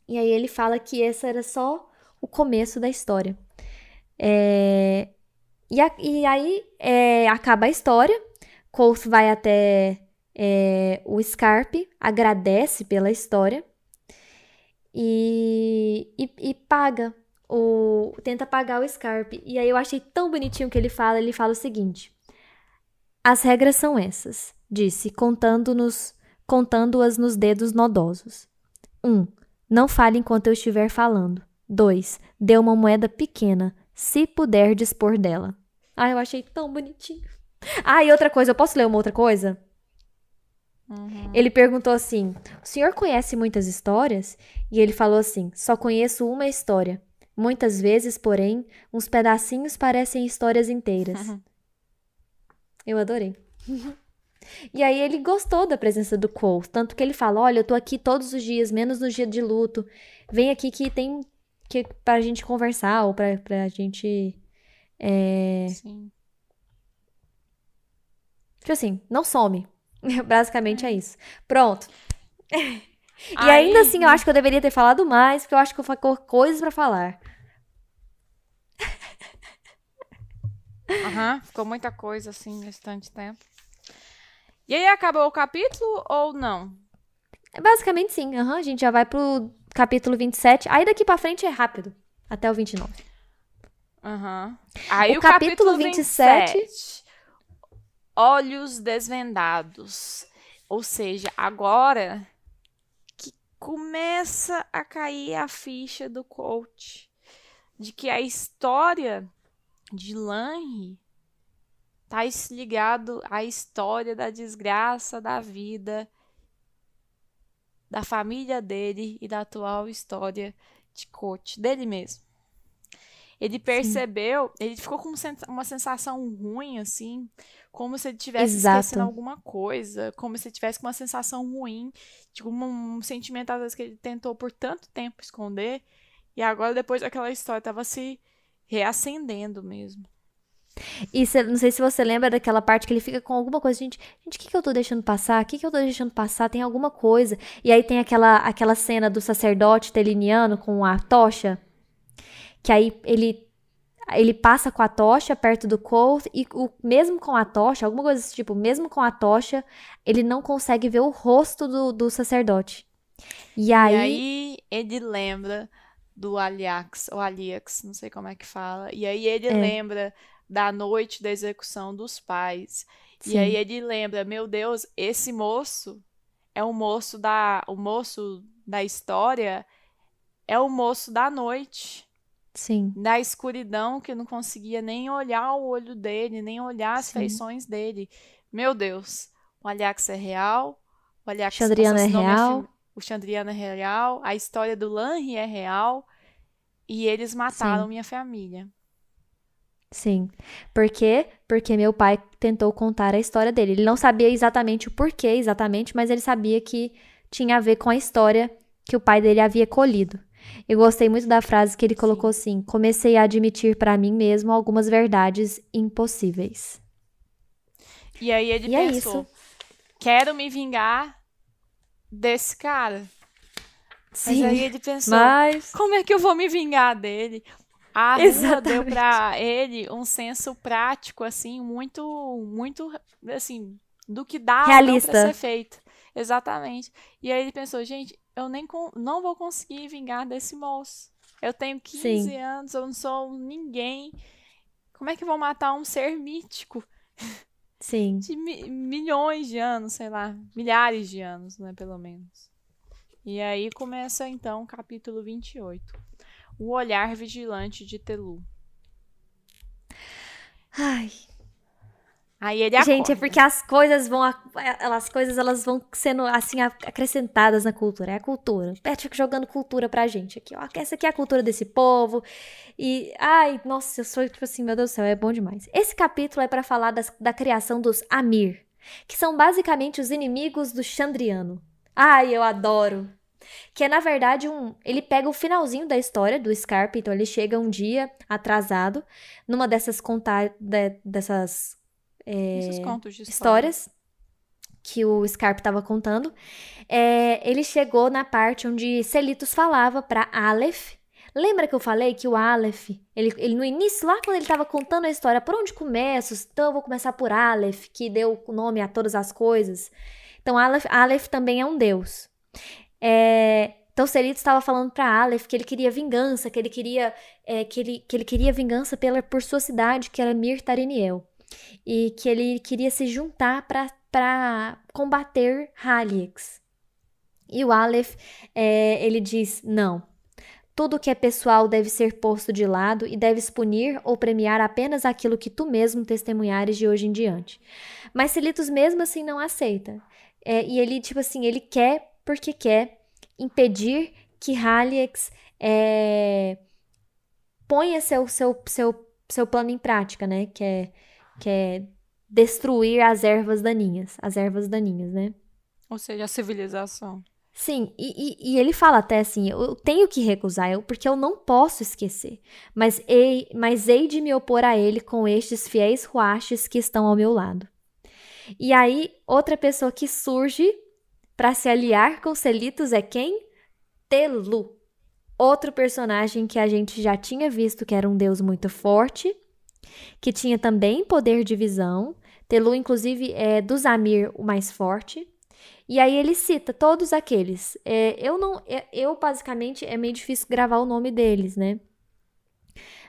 E aí ele fala que esse era só o começo da história. É, e, a, e, aí é, acaba a história. Colt vai até é, o Scarpe, agradece pela história e, e, e, paga o tenta pagar o Scarpe. E aí eu achei tão bonitinho que ele fala, ele fala o seguinte: As regras são essas, disse, contando-nos contando-as nos dedos nodosos. 1. Um, não fale enquanto eu estiver falando. 2. Dê uma moeda pequena, se puder dispor dela. Ah, eu achei tão bonitinho. Ah, e outra coisa, eu posso ler uma outra coisa? Uhum. Ele perguntou assim: O senhor conhece muitas histórias? E ele falou assim: Só conheço uma história. Muitas vezes, porém, uns pedacinhos parecem histórias inteiras. Uhum. Eu adorei. <laughs> e aí ele gostou da presença do Cole, tanto que ele fala: Olha, eu tô aqui todos os dias, menos no dia de luto. Vem aqui que tem que pra gente conversar ou pra, pra gente. É... Sim. Tipo assim, não some. <laughs> Basicamente é, isso. Pronto. e ainda assim, eu acho que eu deveria ter falado mais, porque eu acho que eu ficou coisas para falar. Aham, uhum, ficou muita coisa assim nesse tanto tempo. E aí acabou o capítulo ou não? Basicamente sim, uhum, a gente já vai pro capítulo 27. Aí daqui pra frente é rápido. Até o 29. Aham. Uhum. Aí o, o capítulo, capítulo 27. 27 olhos desvendados. Ou seja, agora que começa a cair a ficha do coach de que a história de Lanry tá ligado à história da desgraça da vida da família dele e da atual história de coach dele mesmo. Ele percebeu, Sim. ele ficou com uma sensação ruim, assim, como se ele tivesse Exato. esquecendo alguma coisa, como se ele tivesse com uma sensação ruim, tipo, um, um sentimento, às vezes, que ele tentou por tanto tempo esconder, e agora, depois daquela história, estava se reacendendo mesmo. E cê, não sei se você lembra daquela parte que ele fica com alguma coisa, gente, gente, o que, que eu tô deixando passar? O que, que eu tô deixando passar? Tem alguma coisa. E aí tem aquela, aquela cena do sacerdote teliniano com a tocha que aí ele ele passa com a tocha perto do Colt e o, mesmo com a tocha, alguma coisa desse tipo, mesmo com a tocha, ele não consegue ver o rosto do, do sacerdote. E aí... e aí ele lembra do Aliax, ou Aliax, não sei como é que fala. E aí ele é. lembra da noite da execução dos pais. Sim. E aí ele lembra, meu Deus, esse moço é o moço da o moço da história é o moço da noite. Sim. Na escuridão que eu não conseguia nem olhar o olho dele, nem olhar as Sim. feições dele. Meu Deus, o Aliax é real, o Aliax Chandriano é real. O Chandriano é real, a história do Lanri é real e eles mataram Sim. minha família. Sim. Por quê? Porque meu pai tentou contar a história dele. Ele não sabia exatamente o porquê, exatamente, mas ele sabia que tinha a ver com a história que o pai dele havia colhido. Eu gostei muito da frase que ele colocou assim: comecei a admitir para mim mesmo algumas verdades impossíveis. E aí ele e é pensou: é quero me vingar desse cara. Sim, mas aí ele pensou: mas... como é que eu vou me vingar dele? A rua deu para ele um senso prático, assim, muito, muito, assim, do que dá para ser feito. Exatamente. E aí ele pensou, gente, eu nem não vou conseguir vingar desse moço. Eu tenho 15 Sim. anos, eu não sou ninguém. Como é que vou matar um ser mítico? Sim. De mi milhões de anos, sei lá, milhares de anos, né, pelo menos. E aí começa então o capítulo 28. O olhar vigilante de Telu. Ai, Aí ele acorda. Gente, é porque as coisas vão as coisas elas vão sendo assim acrescentadas na cultura. É a cultura. O Patrick jogando cultura pra gente aqui, ó. Essa aqui é a cultura desse povo. E ai, nossa, eu sou tipo assim, meu Deus do céu, é bom demais. Esse capítulo é para falar das, da criação dos Amir, que são basicamente os inimigos do Chandriano. Ai, eu adoro. Que é, na verdade, um. Ele pega o finalzinho da história do Scarpe, então ele chega um dia atrasado, numa dessas contar. De, dessas é, contos de histórias que o Scarpe estava contando, é, ele chegou na parte onde Celitos falava para Aleph. Lembra que eu falei que o Aleph, ele, ele no início, lá quando ele estava contando a história, por onde começo? Então eu vou começar por Aleph, que deu o nome a todas as coisas. Então Aleph, Aleph também é um deus. É, então Celitos estava falando para Aleph que ele queria vingança, que ele queria é, que, ele, que ele queria vingança pela, por sua cidade, que era Mir Tariniel e que ele queria se juntar para combater Haliex. E o Aleph, é, ele diz: não. Tudo que é pessoal deve ser posto de lado e deves punir ou premiar apenas aquilo que tu mesmo testemunhares de hoje em diante. Mas Selitos mesmo assim não aceita. É, e ele, tipo assim, ele quer porque quer impedir que Haliex é, ponha seu, seu, seu, seu plano em prática, né? Que é que é destruir as ervas daninhas, as ervas daninhas, né? Ou seja, a civilização. Sim, e, e, e, ele fala até assim: eu tenho que recusar, eu, porque eu não posso esquecer. Mas hei, mas hei de me opor a ele com estes fiéis ruaches que estão ao meu lado. E aí, outra pessoa que surge para se aliar com Celitos é quem? Telu. Outro personagem que a gente já tinha visto que era um deus muito forte que tinha também poder de visão. Telu, inclusive, é do Zamir o mais forte. E aí ele cita todos aqueles. É, eu não, é, eu basicamente é meio difícil gravar o nome deles, né?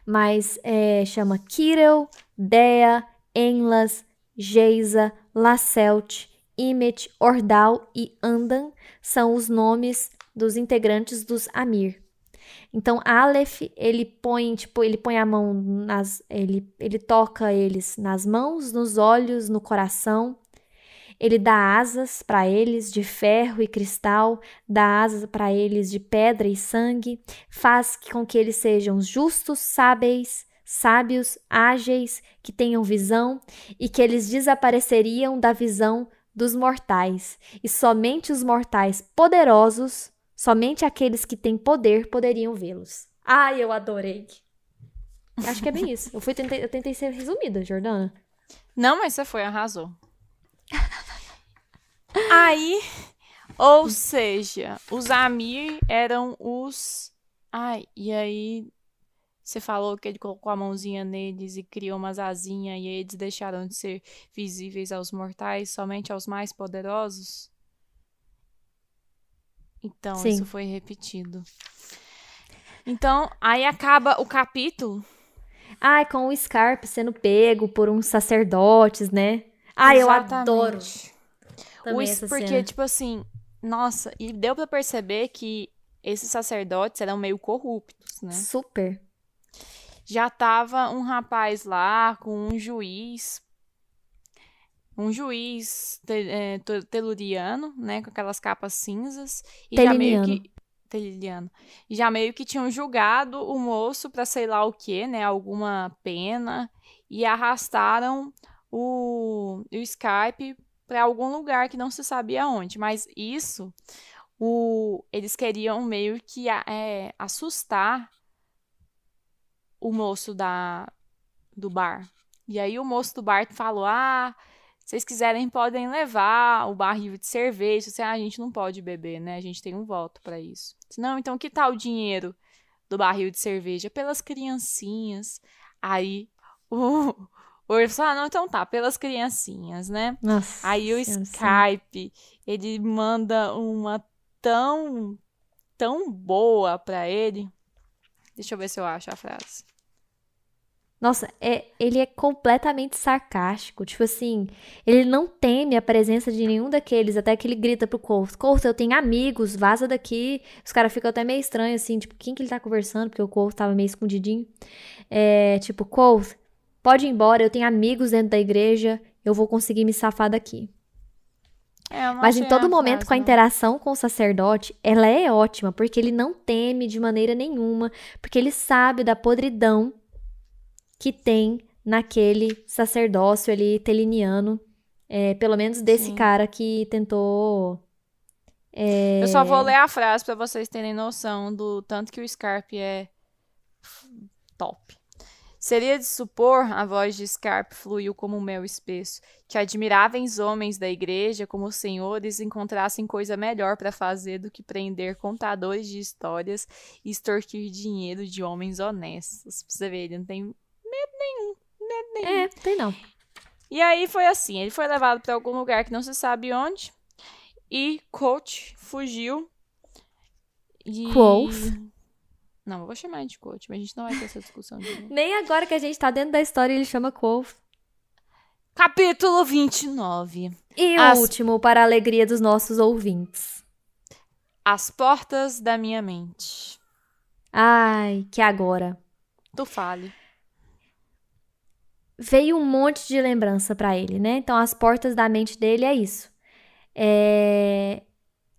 Mas é, chama Kirel, Dea, Enlas, Geisa, Lasselt, Imet, Ordal e Andan são os nomes dos integrantes dos Amir. Então, Aleph, ele põe, tipo, ele põe a mão nas. Ele, ele toca eles nas mãos, nos olhos, no coração. Ele dá asas para eles de ferro e cristal, dá asas para eles de pedra e sangue, faz com que eles sejam justos, sábeis, sábios, ágeis, que tenham visão e que eles desapareceriam da visão dos mortais, e somente os mortais poderosos Somente aqueles que têm poder poderiam vê-los. Ai, eu adorei. Acho que é bem isso. Eu, fui, tentei, eu tentei ser resumida, Jordana. Não, mas você foi, arrasou. <laughs> Aí, ou seja, os Amir eram os. Ai, e aí você falou que ele colocou a mãozinha neles e criou umas asinhas e eles deixaram de ser visíveis aos mortais, somente aos mais poderosos? Então, Sim. isso foi repetido. Então, aí acaba o capítulo. Ai, com o Scarpe sendo pego por uns sacerdotes, né? Ai, Exatamente. eu adoro. O, essa porque, cena. tipo assim, nossa, e deu para perceber que esses sacerdotes eram meio corruptos, né? Super. Já tava um rapaz lá com um juiz um juiz te, é, teluriano, né, com aquelas capas cinzas e já meio que teliliano. Já meio que tinham julgado o moço para sei lá o que, né, alguma pena e arrastaram o, o Skype para algum lugar que não se sabia onde, mas isso o, eles queriam meio que é, assustar o moço da do bar. E aí o moço do bar falou: "Ah, vocês quiserem, podem levar o barril de cerveja. Assim, ah, a gente não pode beber, né? A gente tem um voto para isso. Não, então que tal o dinheiro do barril de cerveja pelas criancinhas. Aí o, o Urso fala, ah, não, então tá, pelas criancinhas, né? Nossa. Aí o Skype, ele manda uma tão, tão boa pra ele. Deixa eu ver se eu acho a frase. Nossa, é, ele é completamente sarcástico. Tipo assim, ele não teme a presença de nenhum daqueles, até que ele grita pro Colt: Colt, eu tenho amigos, vaza daqui. Os caras ficam até meio estranhos, assim, tipo, quem que ele tá conversando? Porque o Colt tava meio escondidinho. É, tipo, Colt, pode ir embora, eu tenho amigos dentro da igreja, eu vou conseguir me safar daqui. É, Mas em todo momento, frase, com a interação com o sacerdote, ela é ótima, porque ele não teme de maneira nenhuma, porque ele sabe da podridão que tem naquele sacerdócio ali teliniano, é, pelo menos desse Sim. cara que tentou. É... Eu só vou ler a frase para vocês terem noção do tanto que o Scarpe é top. Seria de supor, a voz de Scarpe fluiu como um mel espesso, que admiráveis homens da igreja, como os senhores, encontrassem coisa melhor para fazer do que prender contadores de histórias e extorquir dinheiro de homens honestos. Pra você ver, ele não tem Medo nenhum. Medo nenhum. É, tem não. E aí foi assim: ele foi levado para algum lugar que não se sabe onde. E Coach fugiu. E... Quoth? Não, eu vou chamar de Coach, mas a gente não vai ter essa discussão. De <laughs> Nem agora que a gente tá dentro da história ele chama Quoth. Capítulo 29. E As... o último, para a alegria dos nossos ouvintes. As portas da minha mente. Ai, que agora. Tu fale veio um monte de lembrança para ele, né? Então as portas da mente dele é isso. É...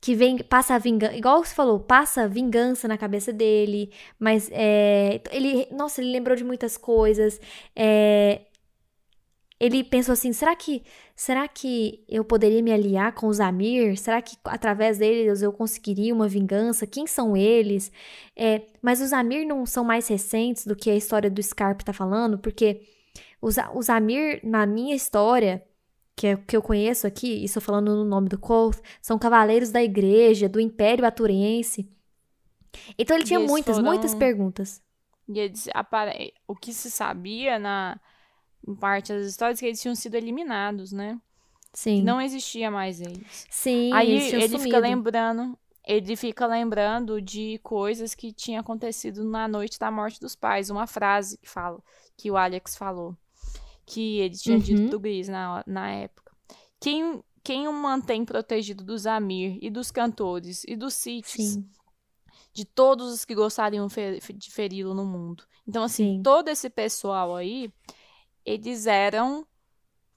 Que vem, passa a vingança, igual você falou, passa vingança na cabeça dele, mas é... ele, nossa, ele lembrou de muitas coisas. É... Ele pensou assim: será que, será que eu poderia me aliar com os Amir? Será que através deles eu conseguiria uma vingança? Quem são eles? É, mas os Amir não são mais recentes do que a história do Scarpe tá falando, porque os, os Amir, na minha história, que é o que eu conheço aqui, estou falando no nome do Koth, são cavaleiros da igreja, do Império Aturiense. Então ele tinha muitas, foram... muitas perguntas. E eles, apare... o que se sabia na em parte das histórias é que eles tinham sido eliminados, né? Sim. não existia mais eles. Sim, Aí eles ele sumido. fica lembrando, ele fica lembrando de coisas que tinham acontecido na noite da morte dos pais, uma frase que fala, que o Alex falou que ele tinha uhum. dito do Gris na, na época. Quem, quem o mantém protegido dos Amir e dos cantores e dos sítios, de todos os que gostariam de feri-lo no mundo. Então, assim, Sim. todo esse pessoal aí, eles eram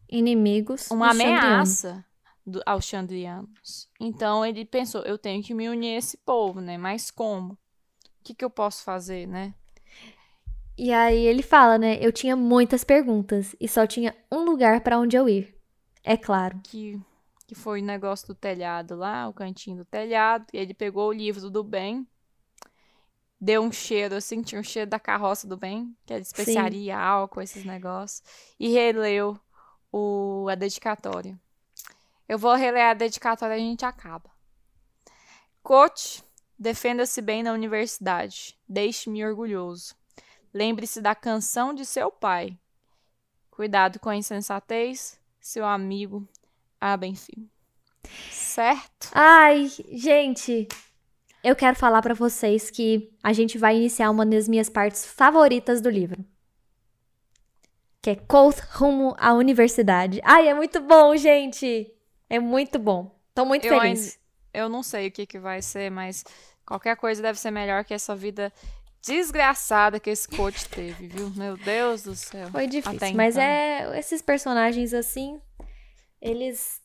inimigos, uma ameaça do, aos Chandrianos. Então, ele pensou: eu tenho que me unir a esse povo, né? Mas como? O que, que eu posso fazer, né? E aí ele fala, né? Eu tinha muitas perguntas e só tinha um lugar para onde eu ir. É claro. Que, que foi o negócio do telhado lá, o cantinho do telhado. E ele pegou o livro do bem, deu um cheiro, assim, tinha um cheiro da carroça do bem, que é de especiaria, Sim. álcool, esses negócios. E releu o, a dedicatória. Eu vou reler a dedicatória e a gente acaba. Coach, defenda-se bem na universidade. Deixe-me orgulhoso. Lembre-se da canção de seu pai. Cuidado com a insensatez, seu amigo Abenfim. Certo? Ai, gente, eu quero falar para vocês que a gente vai iniciar uma das minhas partes favoritas do livro. Que é Colt rumo à universidade. Ai, é muito bom, gente! É muito bom. Tô muito eu feliz. Ainda, eu não sei o que, que vai ser, mas qualquer coisa deve ser melhor que essa vida desgraçada que esse coach teve, viu? Meu Deus do céu. Foi difícil, mas então. é esses personagens assim, eles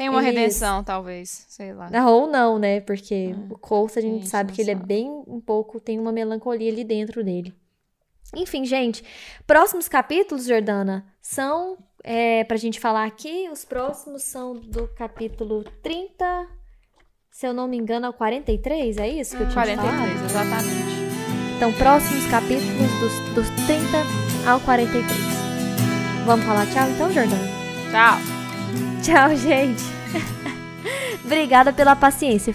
tem uma eles... redenção, talvez, sei lá. Ou não, né? Porque é. o Colt, a gente sabe que ele é sabe. é bem um pouco, tem uma melancolia ali dentro dele. Enfim, gente, próximos capítulos, Jordana, são, é, pra gente falar aqui, os próximos são do capítulo 30, se eu não me engano, ao 43, é isso que eu tinha 43, falado? exatamente. Então, próximos capítulos dos, dos 30 ao 43. Vamos falar tchau então, Jordana? Tchau. Tchau, gente. <laughs> Obrigada pela paciência.